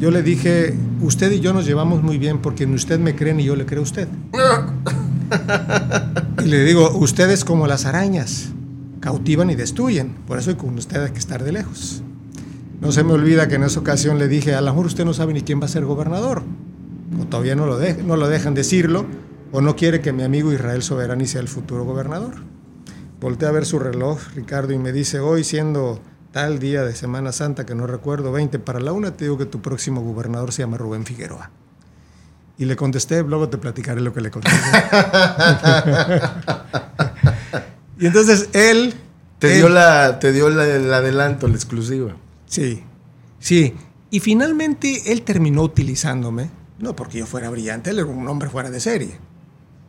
yo le dije, usted y yo nos llevamos muy bien porque ni usted me cree ni yo le creo a usted. Y le digo, usted es como las arañas, cautivan y destruyen, por eso con usted hay que estar de lejos. No se me olvida que en esa ocasión le dije, a lo mejor usted no sabe ni quién va a ser gobernador, o todavía no lo, de- no lo dejan decirlo, o no quiere que mi amigo Israel Soberani sea el futuro gobernador. Volté a ver su reloj, Ricardo, y me dice, hoy siendo tal día de Semana Santa que no recuerdo, 20 para la una, te digo que tu próximo gobernador se llama Rubén Figueroa. Y le contesté, luego te platicaré lo que le contesté. y entonces él... Te él- dio, la, te dio la- el adelanto, la exclusiva. Sí, sí. Y finalmente él terminó utilizándome, no porque yo fuera brillante, él era un hombre fuera de serie.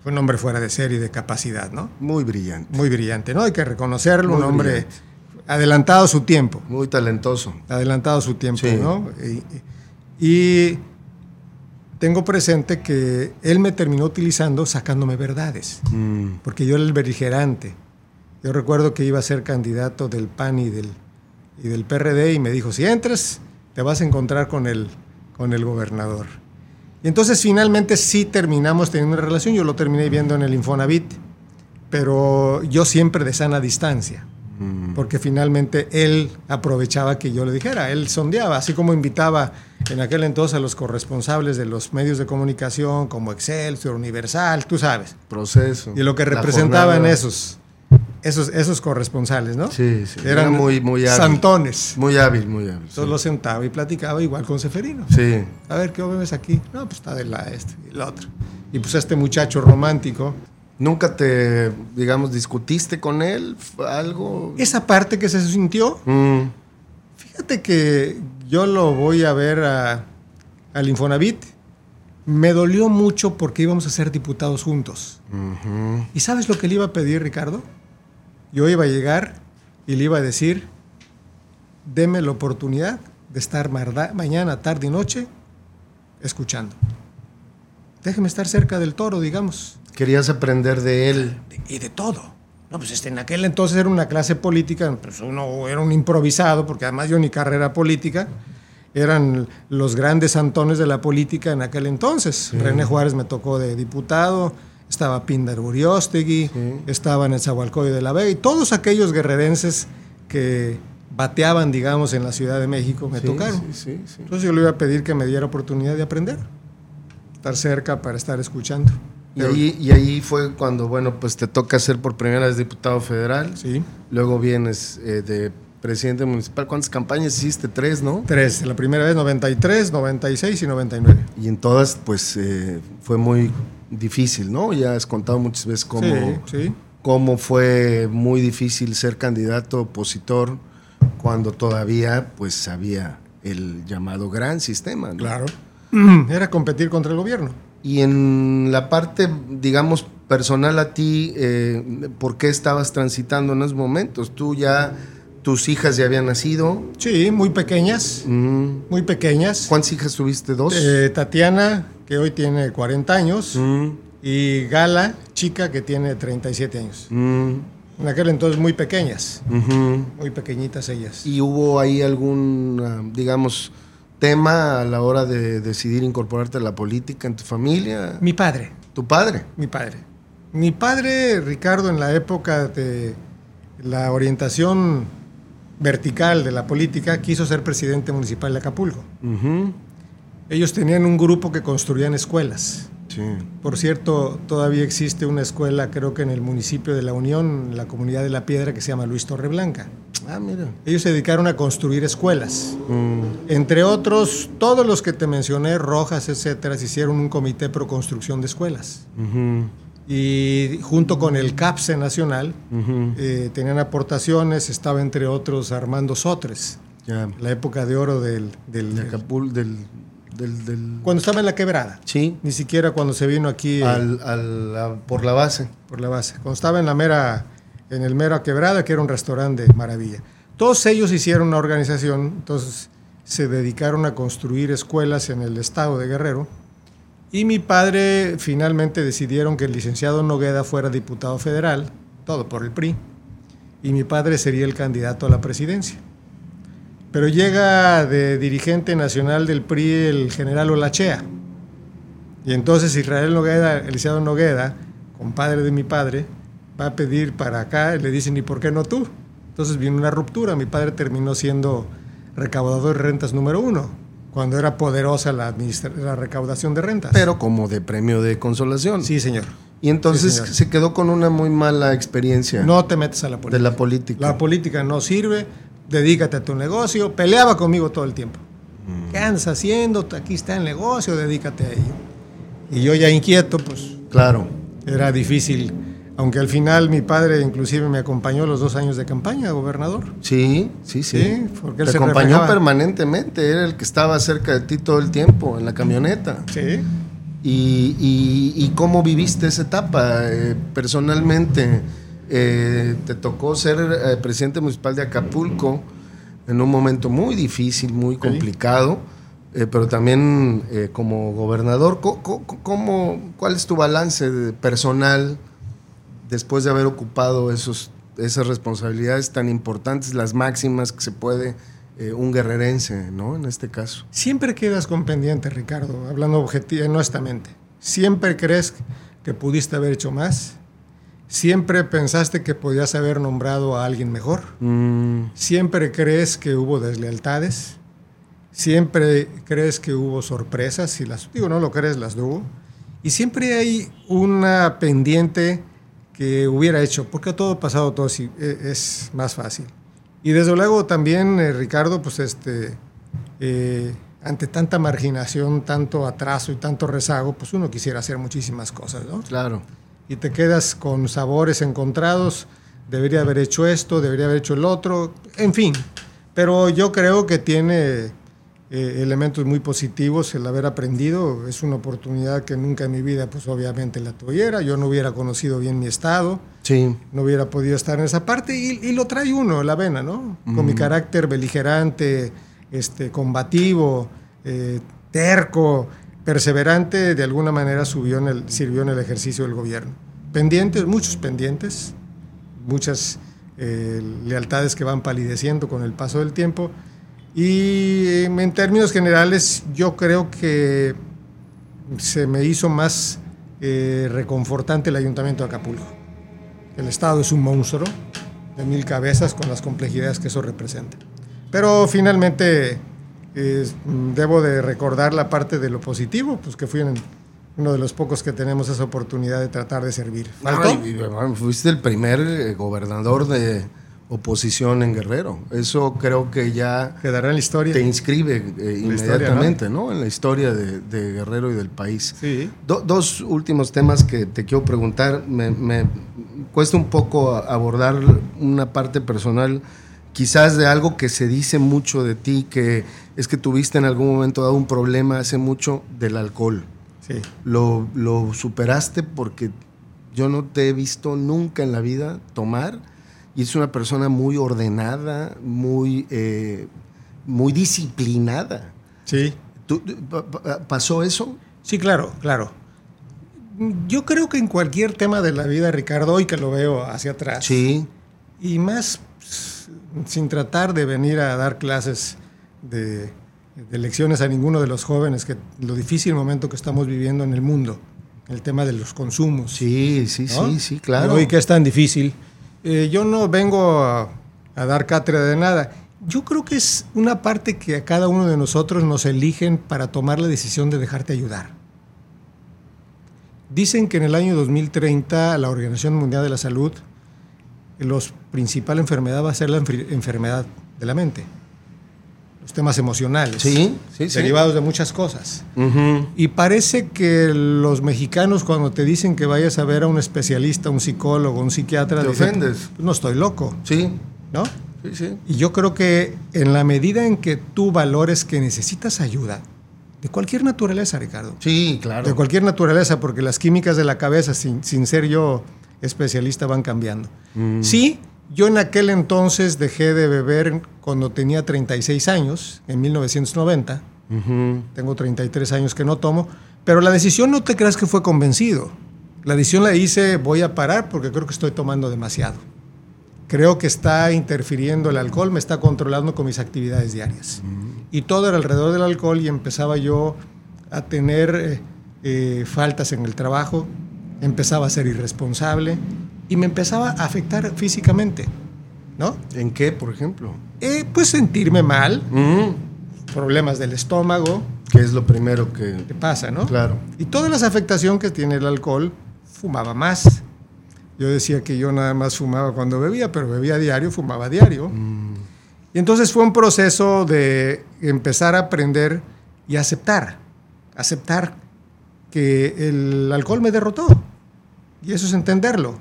Fue un hombre fuera de serie, de capacidad, ¿no? Muy brillante. Muy brillante, ¿no? Hay que reconocerlo, Muy un hombre brillante. adelantado a su tiempo, Muy talentoso. adelantado a su tiempo, Sí. ¿no? Y, y tengo presente que él me terminó utilizando sacándome verdades, Mm. porque yo era el beligerante. Yo recuerdo que iba a ser candidato del PAN y del, y del PRD y me dijo, si entras, te vas a encontrar con el, con el gobernador. Y entonces finalmente sí terminamos teniendo una relación, yo lo terminé viendo en el Infonavit, pero yo siempre de sana distancia, Mm. porque finalmente él aprovechaba que yo le dijera, él sondeaba, así como invitaba en aquel entonces a los corresponsables de los medios de comunicación como Excelsior, Universal, tú sabes, Proceso. y lo que representaban esos, esos, esos corresponsales, ¿no? Sí, sí. Eran Era muy, muy hábil. santones. Muy hábil, muy hábil. Entonces lo sentaba y platicaba igual con Seferino. Sí. A ver, ¿qué ves aquí? No, pues está de la este y el otro. Y pues este muchacho romántico, ¿Nunca te, digamos, discutiste con él? ¿Fue ¿Algo? esa parte que se sintió, Mm. fíjate que yo lo voy a ver a- al Infonavit, me dolió mucho porque íbamos a ser diputados juntos. ¿Y sabes lo que le iba a pedir, Ricardo? Yo iba a llegar y le iba a decir, deme la oportunidad de estar mañana, tarde y noche escuchando. Déjeme estar cerca del toro, digamos. Querías aprender de él. Y de todo. No, pues este, en aquel entonces era una clase política, pues uno era un improvisado, porque además yo ni carrera política, eran los grandes antones de la política en aquel entonces. René Juárez me tocó de diputado, estaba Pindar Uriostegui, estaba en el Zahualcoyo de la Vega, y todos aquellos guerrerenses que bateaban, digamos, en la Ciudad de México me Sí, tocaron. Sí, sí, sí. Entonces yo le iba a pedir que me diera oportunidad de aprender, estar cerca para estar escuchando. Y ahí, y ahí fue cuando, bueno, pues te toca ser por primera vez diputado federal. Sí. Luego vienes eh, de presidente municipal. ¿Cuántas campañas hiciste? Tres, ¿no? Tres, la primera vez 93, 96 y 99. Y en todas, pues, eh, fue muy difícil, ¿no? Ya has contado muchas veces cómo, Sí, sí. cómo fue muy difícil ser candidato opositor cuando todavía, pues, había el llamado gran sistema, ¿no? Claro. Era competir contra el gobierno. Y en la parte, digamos, personal a ti, eh, ¿por qué estabas transitando en esos momentos? Tú ya, tus hijas ya habían nacido. Sí, muy pequeñas, Mm. muy pequeñas. ¿Cuántas hijas tuviste? ¿Dos? Eh, Tatiana, que hoy tiene 40 años, Mm, y Gala, chica, que tiene 37 años. mm, En aquel entonces muy pequeñas, muy pequeñitas ellas. ¿Y hubo ahí algún, ah, digamos, tema a la hora de decidir incorporarte a la política en tu familia? Mi padre, ¿Tu padre? mi padre. Mi padre, Ricardo, en la época de la orientación vertical de la política, quiso ser presidente municipal de Acapulco. Ellos tenían un grupo que construían escuelas. Por cierto, todavía existe una escuela, creo que en el municipio de La Unión, en la comunidad de La Piedra, que se llama Luis Torreblanca. Ah, mira. Ellos se dedicaron a construir escuelas. Mm. Entre otros, todos los que te mencioné, Rojas, etcétera, se hicieron un comité pro construcción de escuelas. Y junto con el CAPSE Nacional, eh, tenían aportaciones, estaba entre otros Armando Sotres, la época de oro del... del, del cuando estaba en la quebrada. Sí. Ni siquiera cuando se vino aquí. Eh, por la base. Por la base. Cuando estaba en la mera, en el mera quebrada, que era un restaurante de maravilla. Todos ellos hicieron una organización, entonces se dedicaron a construir escuelas en el estado de Guerrero. Y mi padre finalmente decidieron que el licenciado Nogueda fuera diputado federal, todo por el PRI, y mi padre sería el candidato a la presidencia. Pero llega de dirigente nacional del PRI el general Olachea. Y entonces Israel Nogueda, Eliseo Nogueda, compadre de mi padre, va a pedir para acá y le dicen, ¿y por qué no tú? Entonces viene una ruptura. Mi padre terminó siendo recaudador de rentas número uno, cuando era poderosa la, la recaudación de rentas. Pero como de premio de consolación. Sí, señor. Y entonces se quedó con una muy mala experiencia. No te metes a la política. De la política. La política no sirve dedícate a tu negocio. Peleaba conmigo todo el tiempo. Mm. ¿Qué andas haciendo? Aquí está el negocio, dedícate a ello. Y yo ya inquieto, pues. Claro. Era difícil. Aunque al final mi padre inclusive me acompañó los dos años de campaña, gobernador. Sí, sí, sí. sí porque él se acompañó permanentemente, era el que estaba cerca de ti todo el tiempo, en la camioneta. Sí. ¿Y, cómo viviste esa etapa eh, personalmente? Eh, te tocó ser eh, presidente municipal de Acapulco en un momento muy difícil, muy complicado, eh, pero también como gobernador. ¿Cómo, cuál es tu balance personal después de haber ocupado esos, esas responsabilidades tan importantes, las máximas que se puede un guerrerense, ¿no? En este caso. Siempre quedas con pendiente, Ricardo, hablando objetivamente, honestamente. Siempre crees que pudiste haber hecho más ¿Siempre pensaste que podías haber nombrado a alguien mejor? Mm. ¿Siempre crees que hubo deslealtades? ¿Siempre crees que hubo sorpresas? Si las digo, no lo crees, las hubo. Y siempre hay una pendiente que hubiera hecho, porque todo pasado todo así, e, es más fácil. Y desde luego también, eh, Ricardo, pues este, eh, ante tanta marginación, tanto atraso y tanto rezago, pues uno quisiera hacer muchísimas cosas, ¿no? Claro y te quedas con sabores encontrados, debería haber hecho esto, debería haber hecho el otro, en fin. Pero yo creo que tiene eh, elementos muy positivos el haber aprendido, es una oportunidad que nunca en mi vida pues obviamente la tuviera, yo no hubiera conocido bien mi estado, sí. no hubiera podido estar en esa parte y, lo trae uno la vena, ¿no? Con mi carácter beligerante, este, combativo, eh, terco, perseverante de alguna manera subió en el, sirvió en el ejercicio del gobierno. Pendientes, muchos pendientes, muchas eh, lealtades que van palideciendo con el paso del tiempo. Y em, en términos generales, yo creo que se me hizo más eh, reconfortante el ayuntamiento de Acapulco. El Estado es un monstruo de mil cabezas con las complejidades que eso representa. Pero finalmente debo de recordar la parte de lo positivo, pues que fui uno de los pocos que tenemos esa oportunidad de tratar de servir. fuiste el primer eh, gobernador de oposición en Guerrero. Eso creo que ya quedará en la historia. Te inscribe eh, inmediatamente, ¿no? En la historia de, Guerrero y del país. Sí. dos últimos temas que te quiero preguntar. Me, me cuesta un poco abordar una parte personal quizás de algo que se dice mucho de ti, que es que tuviste en algún momento dado un problema hace mucho del alcohol. Sí. Lo, superaste porque yo no te he visto nunca en la vida tomar y es una persona muy ordenada, muy, eh, muy disciplinada. Sí. ¿Pasó eso? Sí, claro, claro. Yo creo que en cualquier tema de la vida, Ricardo, hoy que lo veo hacia atrás. Sí. Y más sin tratar de venir a dar clases de, lecciones a ninguno de los jóvenes, que lo difícil momento que estamos viviendo en el mundo, el tema de los consumos. Sí, sí, sí, sí, claro. hoy que es tan difícil. Eh, yo no vengo a, a dar cátedra de nada. Yo creo que es una parte que a cada uno de nosotros nos eligen para tomar la decisión de dejarte ayudar. Dicen que en el año 2030 la Organización Mundial de la Salud, la principal enfermedad va a ser la enfermedad de la mente los temas emocionales, sí, sí, derivados de muchas cosas. Y parece que los mexicanos cuando te dicen que vayas a ver a un especialista, un psicólogo, un psiquiatra, te ofendes. no estoy loco. Sí. ¿No? Sí, sí. Y yo creo que en la medida en que tú valores que necesitas ayuda, de cualquier naturaleza, Ricardo. Sí, claro. De cualquier naturaleza, porque las químicas de la cabeza, sin, sin ser yo especialista, van cambiando. Mm. Sí, yo en aquel entonces dejé de beber cuando tenía 36 años, en 1990. Tengo 33 años que no tomo, pero la decisión no te creas que fue convencido. La decisión la hice, voy a parar porque creo que estoy tomando demasiado. Creo que está interfiriendo el alcohol, me está controlando con mis actividades diarias. Y todo era alrededor del alcohol y empezaba yo a tener eh, eh, faltas en el trabajo, empezaba a ser irresponsable, y me empezaba a afectar físicamente, ¿no? ¿En qué, por ejemplo? Eh, pues sentirme mal, problemas del estómago. Que es lo primero que... pasa, ¿no? Claro. Y todas las afectaciones que tiene el alcohol, fumaba más. Yo decía que yo nada más fumaba cuando bebía, pero bebía diario, fumaba diario. Mm. Y entonces fue un proceso de empezar a aprender y aceptar, aceptar que el alcohol me derrotó. Y eso es entenderlo.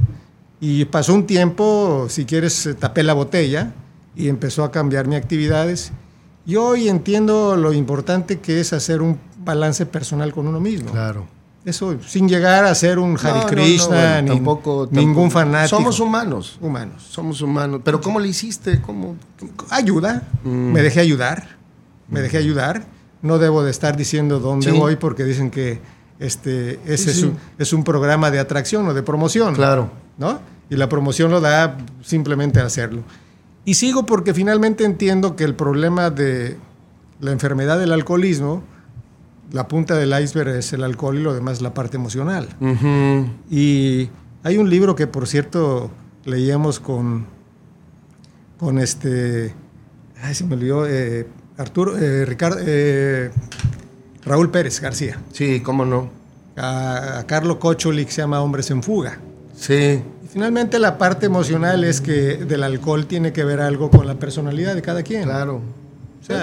Y pasó un tiempo, si quieres, tapé la botella y empezó a cambiar mis actividades. Y hoy entiendo lo importante que es hacer un balance personal con uno mismo. Claro. Eso, sin llegar a ser un Hare Krishna, ni tampoco, ningún fanático. Somos humanos. Humanos. Somos humanos. Pero ¿cómo le hiciste? ¿Cómo? Ayuda. Mm. Me dejé ayudar. Me dejé ayudar. No debo de estar diciendo dónde voy porque dicen que este, ese es, Un, es, un, programa de atracción o de promoción. Claro. ¿No? Y la promoción lo da simplemente a hacerlo. Y sigo porque finalmente entiendo que el problema de la enfermedad del alcoholismo, la punta del iceberg es el alcohol y lo demás la parte emocional. Y hay un libro que, por cierto, leíamos con, con este, ay, se me olvidó, eh, Arturo, eh, Ricardo, eh, Raúl Pérez García. Sí, cómo no. A, a Carlo Cocholi, que se llama Hombres en Fuga. Sí. Finalmente la parte emocional es que del alcohol tiene que ver algo con la personalidad de cada quien. Claro.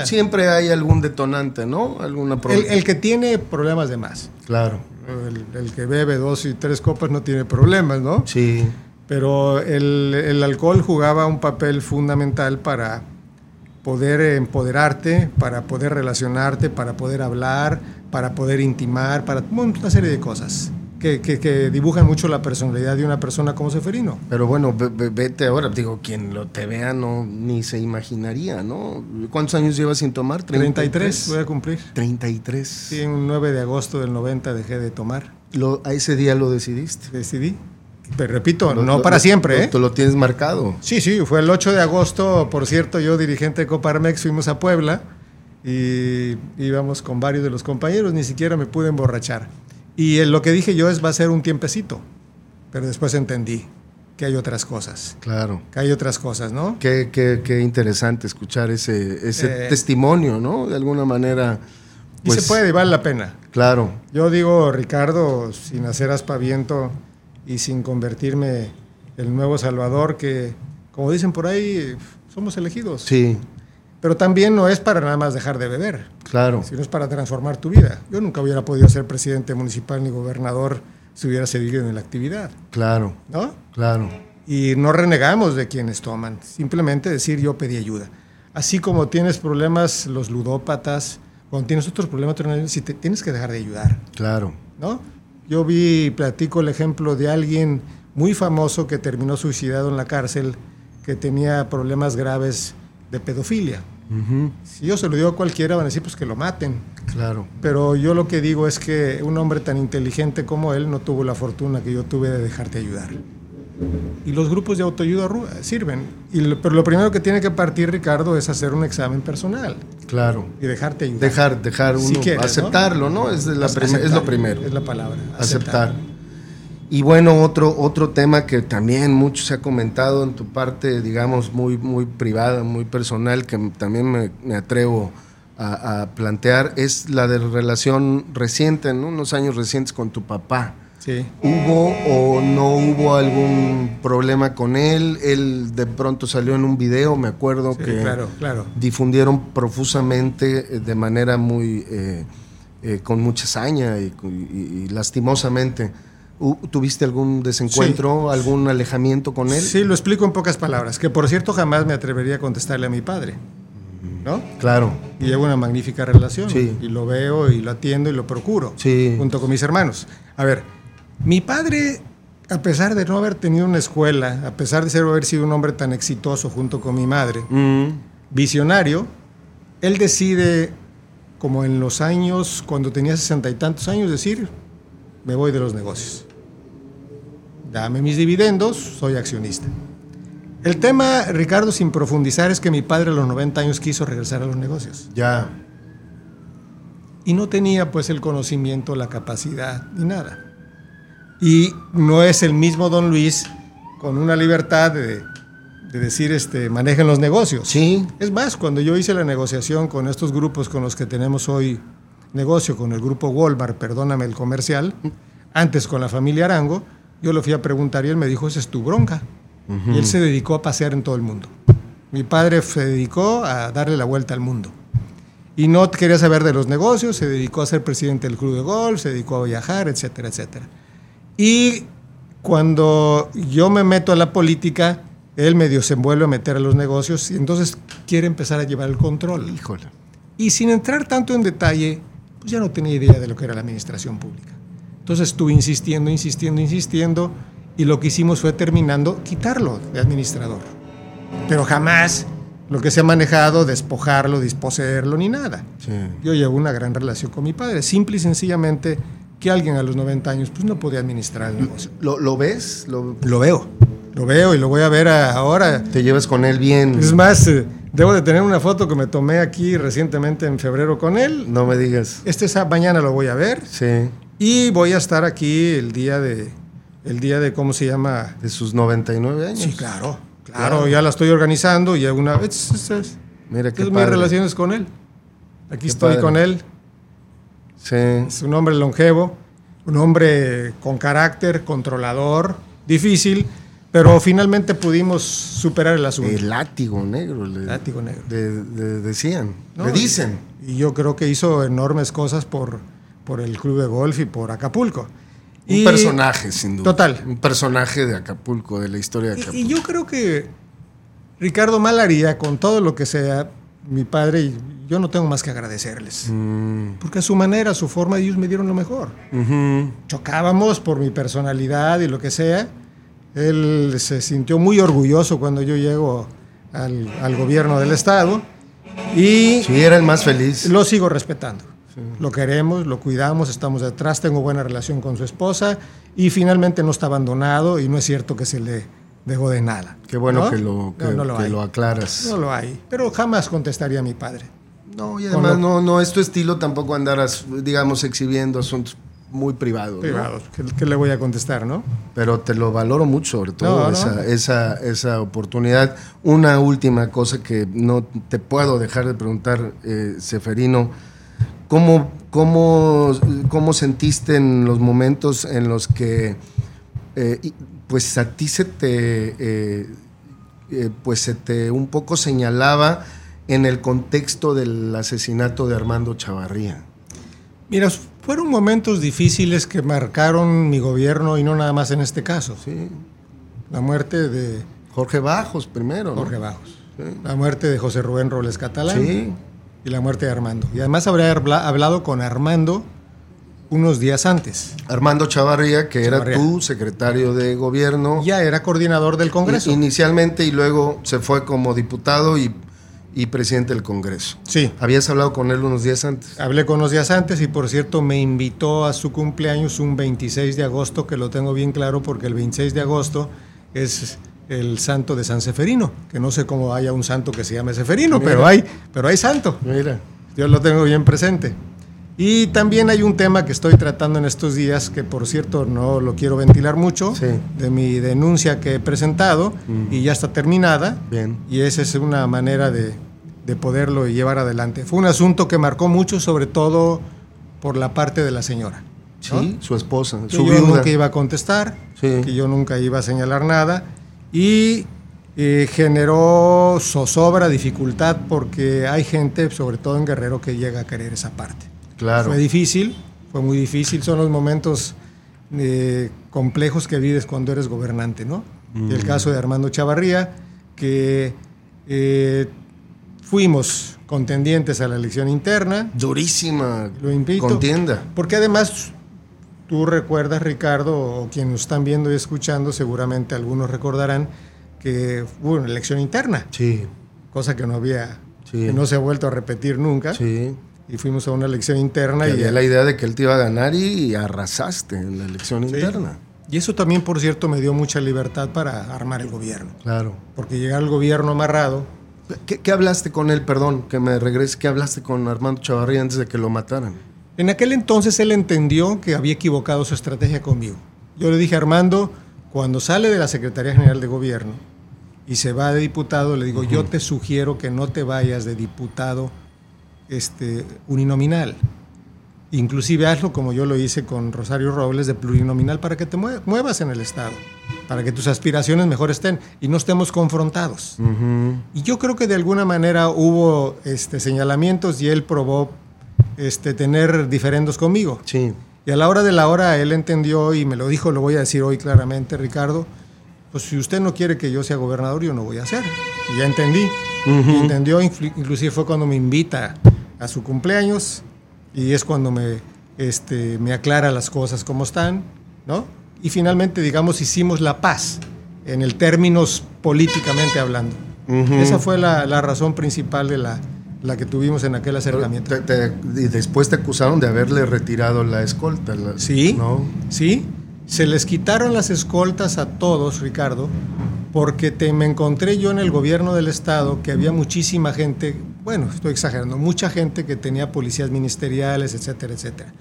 Siempre hay algún detonante, ¿no? Alguna el, el, que tiene problemas de más. Claro. El, que bebe dos y tres copas no tiene problemas, ¿no? Sí. Pero el, el alcohol jugaba un papel fundamental para poder empoderarte, para poder relacionarte, para poder hablar, para poder intimar, para una serie de cosas que, dibujan mucho la personalidad de una persona como Seferino. Pero bueno, vete ahora, digo, quien lo te vea no ni se imaginaría, ¿no? ¿Cuántos años llevas sin tomar? 33, voy a cumplir. 33. Sí, en 9 de agosto del 90 dejé de tomar. Lo, ¿A ese día lo decidiste? Decidí. Pero repito, no para siempre, ¿eh? Tú lo tienes marcado. Sí, sí, fue el 8 de agosto, por cierto, yo dirigente de Coparmex fuimos a Puebla y íbamos con varios de los compañeros, ni siquiera me pude emborrachar. Y lo que dije yo es va a ser un tiempecito, pero después entendí que hay otras cosas. Claro. Que hay otras cosas, ¿no? Qué, qué, qué interesante escuchar ese, ese eh. testimonio, ¿no? De alguna manera. y se pues, puede y vale la pena. Claro. Yo digo, Ricardo, sin hacer aspaviento y sin convertirme el nuevo Salvador, que, como dicen por ahí, somos elegidos. Sí. Pero también no es para nada más dejar de beber. Claro. Sino es para transformar tu vida. Yo nunca hubiera podido ser presidente municipal ni gobernador si hubiera seguido en la actividad. Claro. ¿No? Claro. Y no renegamos de quienes toman. Simplemente decir yo pedí ayuda. Así como tienes problemas los ludópatas, cuando tienes otros problemas, si te, tienes que dejar de ayudar. Claro. ¿No? Yo vi y platico el ejemplo de alguien muy famoso que terminó suicidado en la cárcel, que tenía problemas graves de pedofilia. Si yo se lo digo a cualquiera, van a decir pues que lo maten. Claro. Pero yo lo que digo es que un hombre tan inteligente como él no tuvo la fortuna que yo tuve de dejarte ayudar. Y los grupos de autoayuda sirven. Y pero lo primero que tiene que partir, Ricardo, es hacer un examen personal. Claro. Y dejarte ayudar. Dejar, dejar uno, aceptarlo, ¿no? Es, la es lo primero. Es la palabra. Aceptar. Y bueno, otro, otro tema que también mucho se ha comentado en tu parte, digamos, muy, muy privada, muy personal, que también me, me atrevo a, a, plantear, es la de relación reciente, en unos años recientes con tu papá. Sí. ¿Hubo o no hubo algún problema con él? Él de pronto salió en un video, me acuerdo Sí, que claro, claro. difundieron profusamente, eh, de manera muy, eh, eh, con mucha saña y, y- y lastimosamente. ¿Hu- ¿Tuviste algún desencuentro, algún alejamiento con él? Sí, lo explico en pocas palabras. Que por cierto jamás me atrevería a contestarle a mi padre. ¿No? Claro, Y llevo una magnífica relación. Sí. Y lo veo y lo atiendo y lo procuro. Sí. Junto con mis hermanos. A ver, mi padre, a pesar de no haber tenido una escuela, a pesar de ser, haber sido un hombre tan exitoso junto con mi madre, Mm, visionario, él decide, como en los años, cuando tenía sesenta y tantos años, decir, me voy de los negocios. Dame mis dividendos, soy accionista. El tema, Ricardo, sin profundizar, es que mi padre a los 90 años quiso regresar a los negocios. ya, Y no tenía pues el conocimiento, la capacidad, ni nada. Y no es el mismo don Luis con una libertad de, de decir, este, manejen los negocios. sí, Es más, cuando yo hice la negociación con estos grupos con los que tenemos hoy negocio, con el grupo Walmart, perdóname el comercial, antes con la familia Arango, yo lo fui a preguntar y él me dijo, esa es tu bronca. Y él se dedicó a pasear en todo el mundo. Mi padre se dedicó a darle la vuelta al mundo. Y no quería saber de los negocios, se dedicó a ser presidente del club de golf, se dedicó a viajar, etcétera, etcétera. Y cuando yo me meto a la política, él medio se envuelve a meter a los negocios y entonces quiere empezar a llevar el control. híjole. Y sin entrar tanto en detalle, pues ya no tenía idea de lo que era la administración pública. Entonces estuve insistiendo, insistiendo, insistiendo, y lo que hicimos fue terminando quitarlo de administrador. Pero jamás lo que se ha manejado, despojarlo, disposeerlo, ni nada. Sí. Yo llevo una gran relación con mi padre, simple y sencillamente que alguien a los 90 años pues no podía administrar el negocio. ¿Lo, lo ves? ¿Lo- Lo veo, lo veo y lo voy a ver a- ahora. ¿Te llevas con él bien? Es más, eh, debo de tener una foto que me tomé aquí recientemente en febrero con él. No me digas. Este sa- mañana lo voy a ver Sí, y voy a estar aquí el día de, el día de cómo se llama. de sus 99 años. Sí, claro, claro, Claro. ya la estoy organizando y alguna vez. Es, es- Mira qué es mis relaciones con él. Aquí Qué estoy padre. con él. Sí. Es un hombre longevo, un hombre con carácter, controlador, difícil, pero finalmente pudimos superar el asunto. El látigo negro. Le, Látigo negro. le- le decían. ¿no? Le dicen. Y, y yo creo que hizo enormes cosas por, por el club de golf y por Acapulco. Un Y- personaje, sin duda. Total. Un personaje de Acapulco, de la historia de Acapulco. y yo creo que Ricardo Malaría, con todo lo que sea, mi padre, y yo no tengo más que agradecerles. Mm, Porque a su manera, a su forma, ellos me dieron lo mejor. chocábamos por mi personalidad y lo que sea. Él se sintió muy orgulloso cuando yo llego al, al gobierno del Estado y Sí, era el más feliz. lo sigo respetando. Lo queremos, lo cuidamos, estamos detrás, tengo buena relación con su esposa y finalmente no está abandonado y no es cierto que se le dejó de nada. Qué bueno ¿no? que, lo, que, No, no lo que lo aclaras. No lo hay, pero jamás contestaría a mi padre. No, y además lo- no, no es tu estilo tampoco andar, digamos, exhibiendo asuntos muy privados. ¿no? Privados, ¿qué, qué le voy a contestar, no? Pero te lo valoro mucho, sobre todo No, no. Esa, esa, esa oportunidad. Una última cosa que no te puedo dejar de preguntar, eh, Seferino. ¿Cómo, cómo, ¿Cómo sentiste en los momentos en los que eh, pues a ti se te eh, eh, pues se te un poco señalaba en el contexto del asesinato de Armando Chavarría? Mira, fueron momentos difíciles que marcaron mi gobierno y no nada más en este caso. Sí. La muerte de Jorge Bajos primero, ¿no? Jorge Bajos, Sí. la muerte de José Rubén Robles Catalán Sí. Y la muerte de Armando. Y además habría habla- hablado con Armando unos días antes. Armando Chavarría, que Chavarría. era tu secretario de gobierno Ya era coordinador del Congreso. inicialmente y luego se fue como diputado y, y presidente del Congreso. Sí, Habías hablado con él unos días antes. hablé con unos días antes y por cierto me invitó a su cumpleaños un 26 de agosto, que lo tengo bien claro porque el 26 de agosto es el santo de San Seferino, que no sé cómo haya un santo que se llame Seferino, Mira. pero hay, pero hay santo. Mira. Yo lo tengo bien presente. Y también hay un tema que estoy tratando en estos días, que por cierto no lo quiero ventilar mucho, Sí. de mi denuncia que he presentado Mm. y ya está terminada. Bien. Y esa es una manera de, de poderlo llevar adelante. Fue un asunto que marcó mucho, sobre todo por la parte de la señora. ¿no? Sí, su esposa, que su yo viuda. nunca iba a contestar, Sí. que yo nunca iba a señalar nada y eh, generó zozobra, dificultad, porque hay gente, sobre todo en Guerrero, que llega a querer esa parte. Claro. Fue difícil, fue muy difícil, son los momentos eh, complejos que vives cuando eres gobernante, ¿no? Y el caso de Armando Chavarría, que eh, fuimos contendientes a la elección interna, Durísima lo invito. contienda. Porque además, tú recuerdas, Ricardo, o quienes nos están viendo y escuchando, seguramente algunos recordarán que hubo una elección interna, Sí, cosa que no había, Sí. que no se ha vuelto a repetir nunca. sí. Y fuimos a una elección interna Que y, había la idea de que él te iba a ganar y arrasaste en la elección Sí. interna. y eso también, por cierto, me dio mucha libertad para armar el gobierno. Claro. Porque llegar al gobierno amarrado, ¿Qué, qué hablaste con él? Perdón, que me regrese. ¿Qué hablaste con Armando Chavarría antes de que lo mataran? En aquel entonces él entendió que había equivocado su estrategia conmigo. Yo le dije, Armando, cuando sale de la Secretaría General de Gobierno y se va de diputado, le digo, yo te sugiero que no te vayas de diputado este, uninominal. Inclusive hazlo como yo lo hice con Rosario Robles de plurinominal para que te mue- muevas en el Estado, para que tus aspiraciones mejor estén y no estemos confrontados. Y yo creo que de alguna manera hubo este, señalamientos y él probó este, tener diferendos conmigo. Sí. Y a la hora de la hora él entendió y me lo dijo, lo voy a decir hoy claramente, Ricardo, pues si usted no quiere que yo sea gobernador, yo no voy a hacer. Y ya entendí. Y entendió, inclusive fue cuando me invita a su cumpleaños y es cuando me, este, me aclara las cosas como están, ¿no? Y finalmente, digamos, hicimos la paz en el términos políticamente hablando. Esa fue la, la razón principal de la, la que tuvimos en aquel acercamiento. Te- te- y después te acusaron de haberle retirado la escolta. la- Sí, ¿No? sí. Se les quitaron las escoltas a todos, Ricardo, porque te, me encontré yo en el gobierno del estado que había muchísima gente, bueno, estoy exagerando, mucha gente que tenía policías ministeriales, etcétera, etcétera.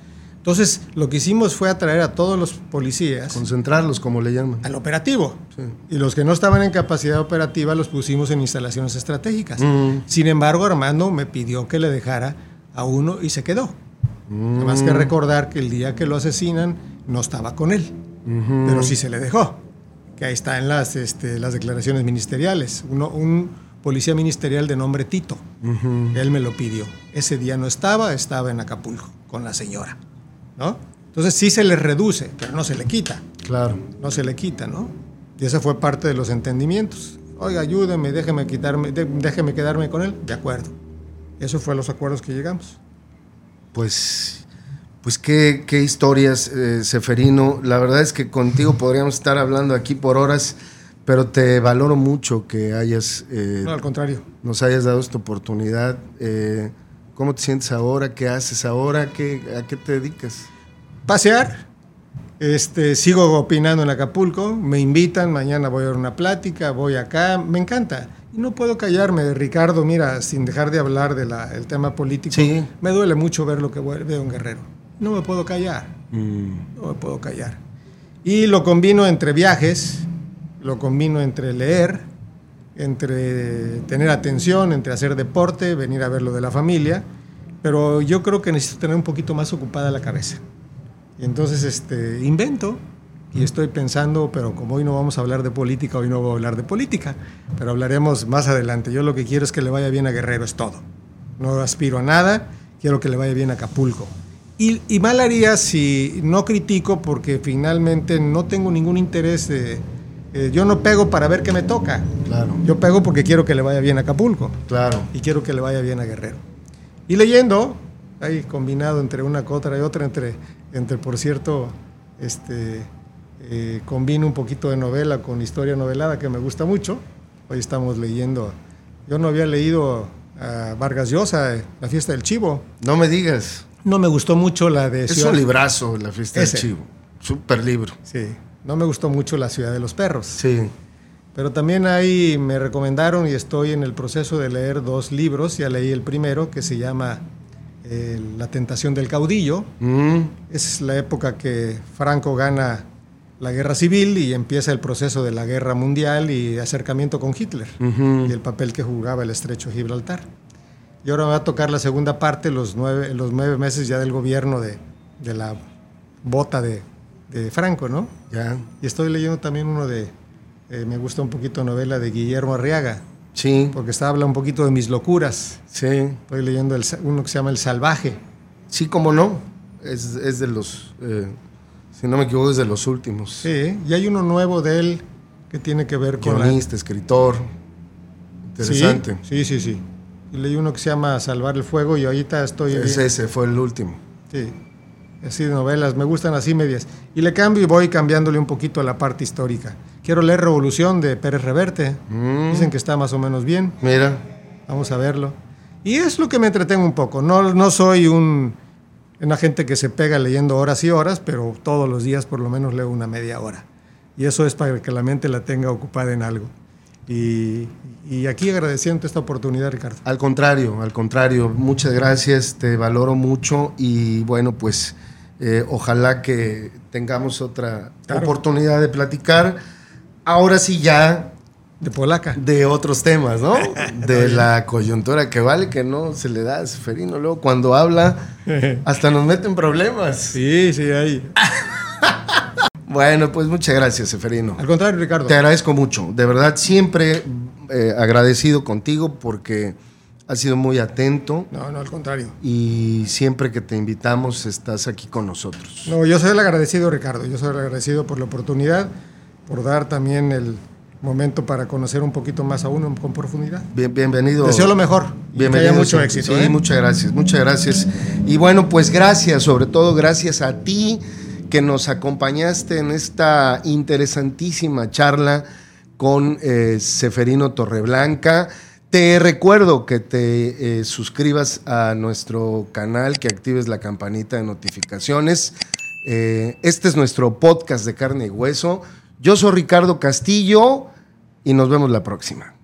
Entonces, lo que hicimos fue atraer a todos los policías Concentrarlos, como le llaman. al operativo. Sí. Y los que no estaban en capacidad operativa los pusimos en instalaciones estratégicas. Mm. Sin embargo, Armando me pidió que le dejara a uno y se quedó. Nada más Mm. que recordar que el día que lo asesinan no estaba con él, pero sí se le dejó. Que ahí está en las, este, las declaraciones ministeriales. Uno, un policía ministerial de nombre Tito. Él me lo pidió. Ese día no estaba, estaba en Acapulco con la señora. ¿No? Entonces sí se le reduce, pero no se le quita Claro. no se le quita, ¿no? Y esa fue parte de los entendimientos. Oiga, ayúdeme, déjeme quitarme, déjeme quedarme con él. De acuerdo. Eso fue los acuerdos que llegamos. Pues, pues qué, qué historias, eh, Seferino. La verdad es que contigo podríamos estar hablando aquí por horas, pero te valoro mucho que hayas, eh, No, al contrario. nos hayas dado esta oportunidad. Eh, ¿Cómo te sientes ahora? ¿Qué haces ahora? ¿Qué, ¿A qué te dedicas? Pasear. Este, sigo opinando en Acapulco, me invitan, mañana voy a dar una plática, voy acá, me encanta. Y no puedo callarme, Ricardo, mira, sin dejar de hablar del tema político, Sí. me duele mucho ver lo que veo en Guerrero. No me puedo callar. Mm, no me puedo callar. Y lo combino entre viajes, lo combino entre leer, entre tener atención, entre hacer deporte, venir a ver lo de la familia, pero yo creo que necesito tener un poquito más ocupada la cabeza. Y entonces este, invento y estoy pensando, pero como hoy no vamos a hablar de política, hoy no voy a hablar de política, pero hablaremos más adelante. Yo lo que quiero es que le vaya bien a Guerrero, es todo. No aspiro a nada, quiero que le vaya bien a Acapulco. Y, y mal haría si no critico porque finalmente no tengo ningún interés de... eh, yo no pego para ver qué me toca. claro, Yo pego porque quiero que le vaya bien a Acapulco claro. y quiero que le vaya bien a Guerrero. Y leyendo, ahí combinado entre una otra y otra, entre, entre por cierto, este, eh, combino un poquito de novela con historia novelada que me gusta mucho. Hoy estamos leyendo, yo no había leído a Vargas Llosa, eh, La fiesta del chivo. No me digas. No me gustó mucho la de Es Ciudad- un librazo, La fiesta Ese. del chivo. Super libro. Sí, no me gustó mucho La ciudad de los perros. Sí. Pero también ahí me recomendaron y estoy en el proceso de leer dos libros. Ya leí el primero que se llama eh, La tentación del caudillo. Mm, Es la época que Franco gana la guerra civil y empieza el proceso de la guerra mundial y acercamiento con Hitler y el papel que jugaba el estrecho Gibraltar. Y ahora va a tocar la segunda parte, los nueve, los nueve meses ya del gobierno de, de la bota de, de Franco, ¿no? Ya. Y estoy leyendo también uno de, eh, me gusta un poquito novela de Guillermo Arriaga, Sí, porque está habla un poquito de mis locuras. sí. Estoy leyendo el uno que se llama El Salvaje. Sí, como no. Es, es de los, eh, si no me equivoco, es de los últimos. Sí, y hay uno nuevo de él que tiene que ver con la... Guionista, escritor. Interesante. Sí, sí, sí, sí. Y leí uno que se llama Salvar el Fuego y ahorita estoy... Es ese, fue el último. Sí, así de novelas, me gustan así medias. Y le cambio y voy cambiándole un poquito a la parte histórica. Quiero leer Revolución de Pérez Reverte. Mm, Dicen que está más o menos bien. Mira, Vamos a verlo. Y es lo que me entretengo un poco. No, no soy un, una gente que se pega leyendo horas y horas, pero todos los días por lo menos leo una media hora. Y eso es para que la mente la tenga ocupada en algo. Y, y aquí agradeciendo esta oportunidad, Ricardo. al contrario, al contrario. Muchas gracias, te valoro mucho y bueno, pues eh, ojalá que tengamos otra Claro. oportunidad de platicar. Ahora sí ya De Polaca. de otros temas, ¿no? De la coyuntura que vale que no se le da a Seferino. Luego cuando habla, hasta nos meten problemas. Sí, sí, ahí. Bueno, pues muchas gracias, Seferino. Al contrario, Ricardo. Te agradezco mucho. De verdad, siempre eh, agradecido contigo porque has sido muy atento No, no, al contrario. y siempre que te invitamos estás aquí con nosotros. No, yo soy el agradecido, Ricardo. Yo soy el agradecido por la oportunidad, por dar también el momento para conocer un poquito más a uno con profundidad. Bien- bienvenido. Deseo lo mejor. y que haya mucho éxito. Sí, ¿eh? muchas gracias, muchas gracias. Y bueno, pues gracias, sobre todo gracias a ti que nos acompañaste en esta interesantísima charla con eh, Seferino Torreblanca. Te recuerdo que te eh, suscribas a nuestro canal, que actives la campanita de notificaciones. Eh, este es nuestro podcast de carne y hueso. Yo soy Ricardo Castillo y nos vemos la próxima.